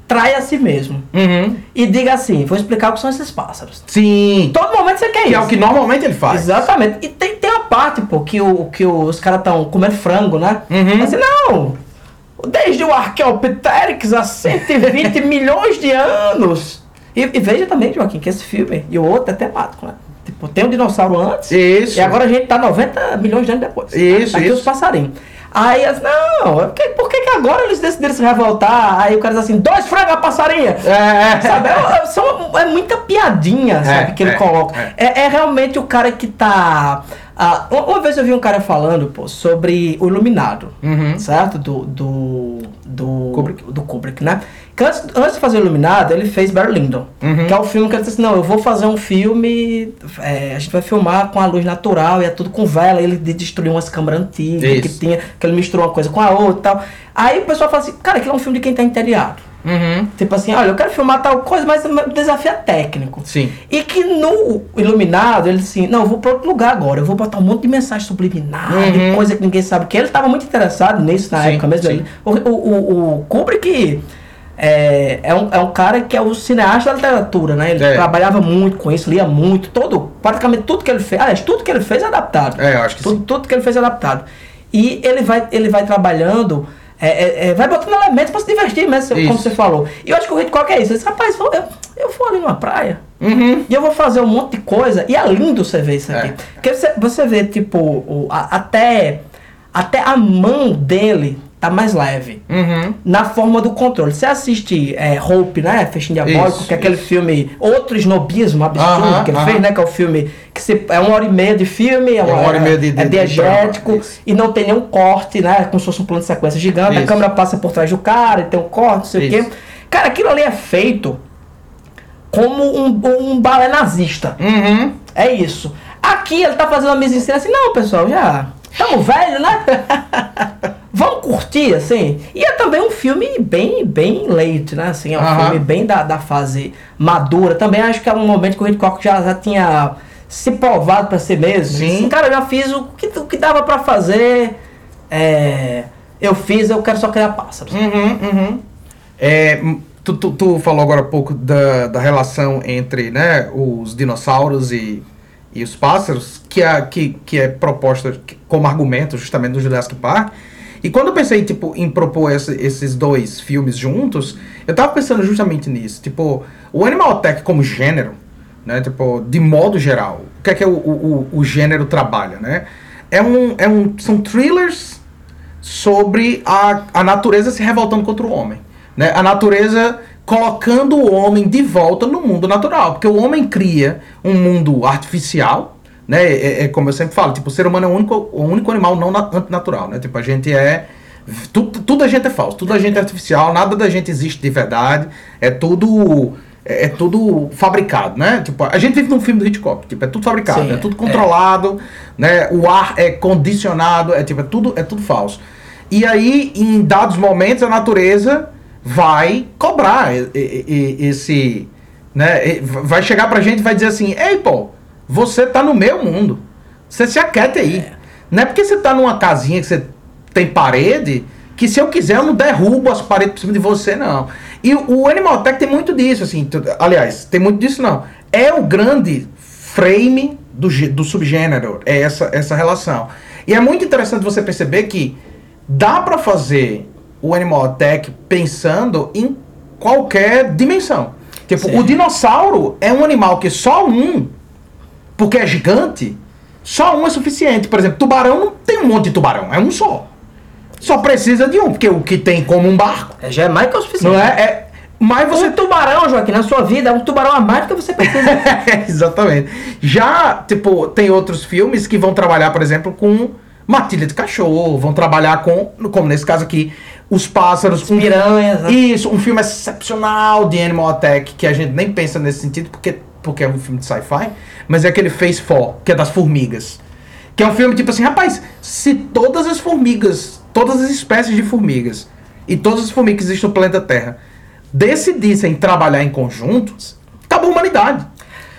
traia a si mesmo. Uhum. E diga assim, vou explicar o que são esses pássaros. Sim. Todo momento você quer Que isso. é o que normalmente ele faz. Exatamente. E tem, tem uma parte, pô, que, o, que os caras estão comendo frango, né? Uhum. Assim, não! Desde o Archaeopteryx há 120 milhões de anos! E, e veja também, Joaquim, que esse filme e o outro é temático, né? Tipo, tem um dinossauro antes Isso. e agora a gente tá 90 milhões de anos depois. Isso, tá aqui isso. os passarinhos. Aí, as- não, é porque- por que, que agora eles decidiram se revoltar? Aí o cara diz assim, dois frangos a passarinha! É. Sabe, é, são- é muita piadinha, sabe, que ele é, coloca. é. É, é realmente o cara que tá. Ah, uma vez eu vi um cara falando, pô, sobre o Iluminado, Uhum. certo? Do. Do. Do Kubrick. do Kubrick, né? Que antes, antes de fazer o Iluminado, ele fez Barry Lyndon, Uhum. que é o filme que ele disse assim: não, eu vou fazer um filme, é, a gente vai filmar com a luz natural e é tudo com vela. Ele de- destruiu umas câmeras antigas que tinha, que ele misturou uma coisa com a outra e tal. Aí o pessoal fala assim: cara, aquilo é um filme de quem tá entediado. Uhum. Tipo assim, olha, eu quero filmar tal coisa, mas o desafio é técnico. Sim. E que no Iluminado, ele disse assim, não, eu vou para outro lugar agora, eu vou botar um monte de mensagem subliminar, de Uhum. coisa que ninguém sabe. Que ele estava muito interessado nisso na Sim, época mesmo. Ele- O, o, o, o Kubrick é, é, um, é um cara que é o cineasta da literatura, né? Ele É. trabalhava muito com isso, lia muito, todo, praticamente tudo que ele fez, aliás, tudo que ele fez é adaptado. É, eu acho que tudo, sim. tudo que ele fez é adaptado. E ele vai, ele vai trabalhando, é, é, é, vai botando elementos para se divertir mesmo, como Isso. você falou. E eu acho que o Hitchcock é isso. Ele disse, rapaz, vou- eu, eu vou ali numa praia Uhum. e eu vou fazer um monte de coisa. E é lindo você ver isso aqui. É. Porque você, você vê, tipo, o, a- até, até a mão dele tá mais leve. Uhum. Na forma do controle. Você assiste é, Hope, né? Festinho Diabólico, Isso, que é aquele isso. filme, outro snobismo absurdo Aham, que ele aham. fez, né? Que é o filme que se, é uma hora e meia de filme, é uma, uma hora e meia de- de- é diegético e não tem nenhum corte, né? Como se fosse um plano de sequência gigante, a Isso. câmera passa por trás do cara e tem um corte, não sei o quê. Cara, aquilo ali é feito como um, um balé nazista. Uhum. É isso. Aqui ele tá fazendo uma mise en scène assim, não, pessoal, já estamos velhos, né? Vamos curtir, assim. E é também um filme bem, bem late, né? Assim, é um filme bem da, da fase madura. Também acho que é um momento que o Hitchcock já, já tinha se provado pra si mesmo. Sim. Disse, Cara, eu já fiz o que, o que dava pra fazer. É, eu fiz, eu quero só criar pássaros. Uhum, uhum. É, tu, tu, tu falou agora há pouco da, da relação entre né, os dinossauros e, e os pássaros, que é, que, que é proposta como argumento justamente do Jurassic Park. E quando eu pensei tipo, em propor esse- esses dois filmes juntos, eu tava pensando justamente nisso. Tipo, o Animal Attack como gênero, né? Tipo, de modo geral, o que é que o, o, o- o gênero trabalha, né? É um, é um, são thrillers sobre a, a natureza se revoltando contra o homem. Né? A natureza colocando o homem de volta no mundo natural. Porque o homem cria um mundo artificial, né? É, é como eu sempre falo, tipo, o ser humano é o único, o único animal não na- antinatural, né? Tipo, a gente é Tudo, tudo a gente é falso, tudo a gente é artificial, nada da gente existe de verdade. É tudo. É, é tudo fabricado, né? Tipo, a gente vive num filme do Hitchcock, tipo, é tudo fabricado, Sim, é é. tudo controlado, né? O ar é condicionado, é tipo, é tudo, é tudo falso. E aí, em dados momentos, a natureza vai cobrar esse. Né? Vai chegar pra gente e vai dizer assim: Ei, pô, você tá no meu mundo. Você se aquieta aí. Não é porque você tá numa casinha que você tem parede que se eu quiser eu não derrubo as paredes por cima de você, não. E o Animal Tech tem muito disso, assim. tu- Aliás, tem muito disso, não. É o grande frame do, do subgênero, é essa, essa relação. E é muito interessante você perceber que dá pra fazer o Animal Attack pensando em qualquer dimensão. Tipo, Sim. o dinossauro é um animal que só um, porque é gigante, só um é suficiente. Por exemplo, tubarão não tem um monte de tubarão, é um só. Só precisa de um, porque o que tem como um barco, É, já é mais que o suficiente. não é? é mas você Um tubarão, Joaquim, na sua vida, é um tubarão a mais do que você precisa. Exatamente. Já, tipo, tem outros filmes que vão trabalhar, por exemplo, com matilha de cachorro, vão trabalhar com, como nesse caso aqui, os pássaros. um- piranhas, né? Isso, um filme excepcional de Animal Attack, que a gente nem pensa nesse sentido, porque, porque é um filme de sci-fi, mas é aquele Face 4, que é das formigas. Que é um filme tipo assim, rapaz, se todas as formigas, todas as espécies de formigas e todas as formigas que existem no planeta Terra decidissem trabalhar em conjunto, acabou a humanidade.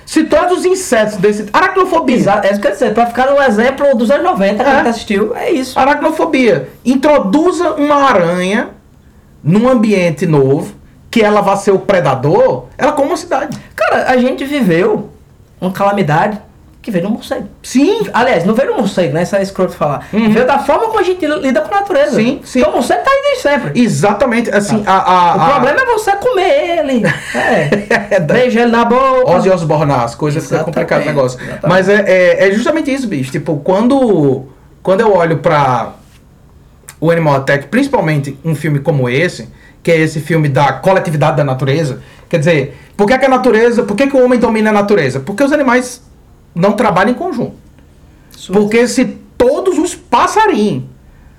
Se todos os insetos desse. Aracnofobia. Exato, é isso que eu dizer, pra ficar no exemplo dos anos 90, quem É. assistiu, é isso. Aracnofobia. Introduza uma aranha num ambiente novo, que ela vai ser o predador, ela come uma cidade. Cara, a gente viveu uma calamidade que veio do morcego. Sim. Aliás, não veio do morcego, né? Isso é escroto falar. Uhum. Veio da forma como a gente lida com a natureza. Sim, sim. Então o morcego tá aí desde sempre. Exatamente. Assim, a, a, O a- problema é você comer ele. É. É da- Beijar ele na boca. Ozzy Osbourne, as coisas fica Exatamente, complicado o negócio. exatamente. Mas é, é, é justamente isso, bicho. Tipo, quando, quando eu olho pra o Animal Attack, principalmente um filme como esse, que é esse filme da coletividade da natureza, quer dizer, por que, que a natureza, por que, que o homem domina a natureza? Porque os animais não trabalham em conjunto. Porque se todos os passarinhos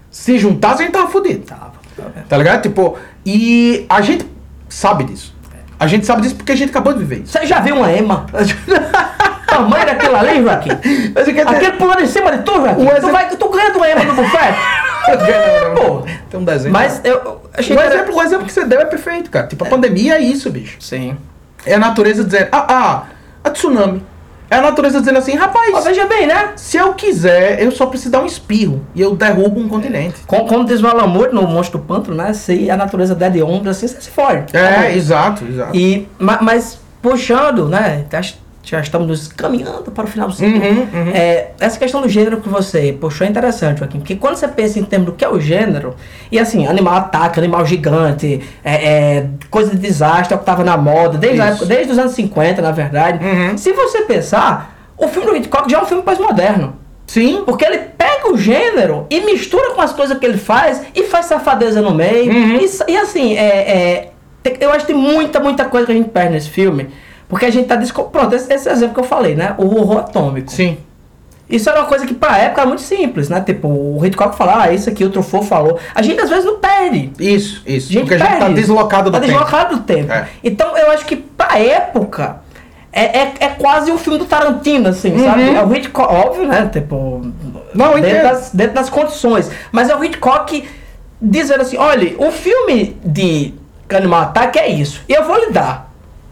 se juntassem, a gente tava fudido. Tava, tava. Tá ligado? Tipo, e a gente sabe disso. A gente sabe disso porque a gente acabou de viver isso. Você já viu uma ema? Tamanho daquilo ali, Joaquim? Dizer- Aquele pulando em cima de tu, Joaquim? Tu, vai, tu ganha do ema no buffet? pô. Tem um desenho. Mas eu achei o que era- exemplo, o exemplo que você deu é perfeito, cara. Tipo, a pandemia é isso, bicho. Sim. É a natureza dizendo, ah, ah, a tsunami. É a natureza dizendo assim, rapaz, Ó, veja bem, né? se eu quiser, eu só preciso dar um espirro e eu derrubo um continente. Como, como diz o Alan Moore no Monstro do Pântano, né? Se a natureza der de ombros assim, você se fode. É, Acabou. exato, exato. E, ma- mas, puxando, né? já- Já estamos nos caminhando para o finalzinho. Uhum, uhum. É, essa questão do gênero que você puxou é interessante, Joaquim. Porque quando você pensa em termos do que é o gênero, e assim, animal ataque, animal gigante, é, é, coisa de desastre, é o que estava na moda, desde, época, desde os anos 50, na verdade. Uhum. Se você pensar, o filme do Hitchcock já é um filme pós-moderno. Sim, Porque ele pega o gênero e mistura com as coisas que ele faz e faz safadeza no meio. Uhum. E, e assim, é, é, eu acho que tem muita, muita coisa que a gente perde nesse filme. Porque a gente tá. desco- Pronto, esse, esse exemplo que eu falei, né? O horror atômico. sim. Isso era uma coisa que pra época era muito simples, né? Tipo, o Hitchcock falar, ah, isso aqui o Truffaut falou. A gente às vezes não perde. Isso, isso. A gente Porque a gente tá perde deslocado do tá tempo. deslocado do tempo. É. Então eu acho que pra época é, é, é quase um filme do Tarantino, assim, sabe? É o Hitchcock, óbvio, né? Tipo. Uhum. Não, dentro das, dentro das condições. Mas é o Hitchcock dizendo assim: olha, o filme de Animal Attack é isso. E eu vou lhe dar.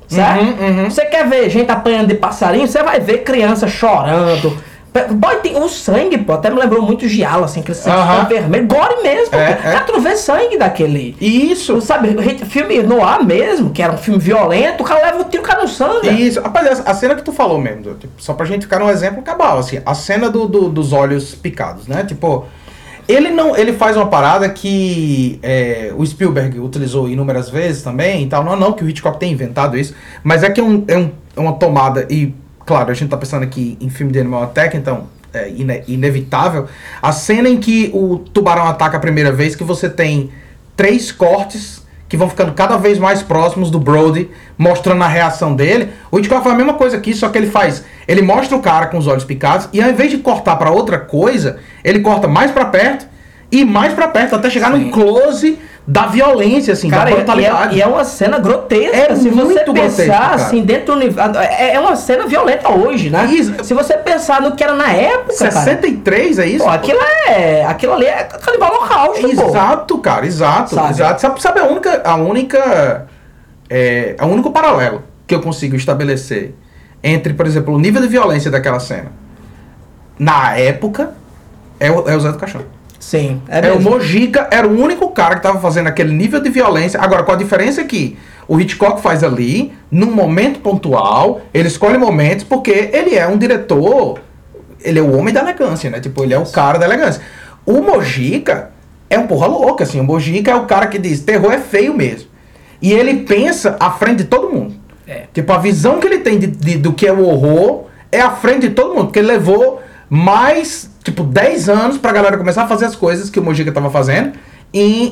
Certo? Uhum, uhum. Você quer ver gente apanhando de passarinho? Você vai ver criança chorando. Boy, tem o sangue, pô, até me lembrou muito Giallo, assim, aquele sangue tão vermelho. Gore mesmo, É, pô. é. Tu vê sangue daquele. Isso. Sabe, filme noir mesmo, que era um filme violento, o cara leva o tiro, o cara não sangra. Isso, rapaz, a a cena que tu falou mesmo, tipo, só pra gente ficar um exemplo cabal, assim, a cena do, do- dos olhos picados, né? Tipo, ele não, ele faz uma parada que é, o Spielberg utilizou inúmeras vezes também e tal, não, não que o Hitchcock tenha inventado isso, mas é que é, um, é, um- é uma tomada, e claro, a gente tá pensando aqui em filme de Animal Attack, então é ine- inevitável, a cena em que o tubarão ataca a primeira vez, que você tem três cortes que vão ficando cada vez mais próximos do Brody, mostrando a reação dele. O Hitchcock faz a mesma coisa aqui, só que ele faz, ele mostra o cara com os olhos picados e ao invés de cortar pra outra coisa, ele corta mais pra perto ir mais pra perto, até chegar Sim. num close da violência, assim, Cara, da e- e, brutalidade. é, e é uma cena grotesca. É se você pensar grotesco, cara. assim, dentro do universo. É, é uma cena violenta hoje, né? Isso. Se você pensar no que era na época. Cara, 63, é isso? pô, aquilo é. Aquilo ali é canibal holocausto, pô. Exato, cara, exato, Sabe? exato. Sabe, sabe a única, a única, é, a único paralelo que eu consigo estabelecer entre, por exemplo, o nível de violência daquela cena na época é o, é o Zé do Caixão. Sim, é, É, o. Mojica era o único cara que tava fazendo aquele nível de violência. Agora, com a diferença que o Hitchcock faz ali, num momento pontual, ele escolhe momentos porque ele é um diretor, ele é o homem da elegância, né? Tipo, ele é o cara da elegância. O Mojica é um porra louca, assim. O Mojica é o cara que diz, terror é feio mesmo. E ele pensa à frente de todo mundo. É. Tipo, a visão que ele tem de, de- do que é o horror é à frente de todo mundo. Porque ele levou mais, tipo, 10 anos pra galera começar a fazer as coisas que o Mojica tava fazendo em,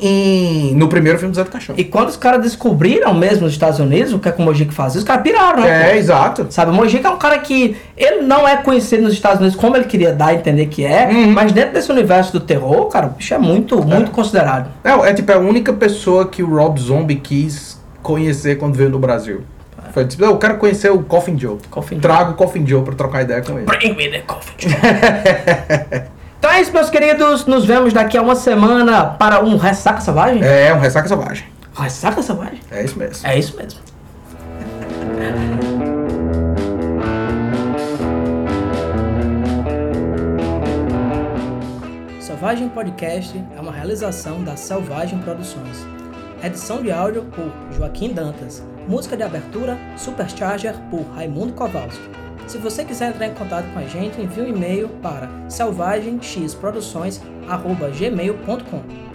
em- no primeiro filme do Zé do Caixão. E quando os caras descobriram mesmo nos Estados Unidos o que é que o Mojica fazia, os caras piraram, né? É, pô? exato. Sabe, o Mojica é um cara que ele não é conhecido nos Estados Unidos como ele queria dar a entender que é, Uhum. mas dentro desse universo do terror, cara, o bicho é muito, muito considerado. É, é tipo a única pessoa que o Rob Zombie quis conhecer quando veio no Brasil. Foi tipo, eu quero conhecer o Coffin Joe. Coffin Joe. Trago o Coffin Joe pra trocar ideia com ele. Bring me the coffin. então é isso, meus queridos. Nos vemos daqui a uma semana para um Ressaca Selvagem? É, um ressaca selvagem. Ressaca Selvagem? É isso mesmo. É isso mesmo. Selvagem Podcast é uma realização da Selvagem Produções. Edição de áudio por Joaquim Dantas. Música de abertura Supercharger por Raimundo Kowalski. Se você quiser entrar em contato com a gente, envie um e-mail para selvagemxproduções.gmail.com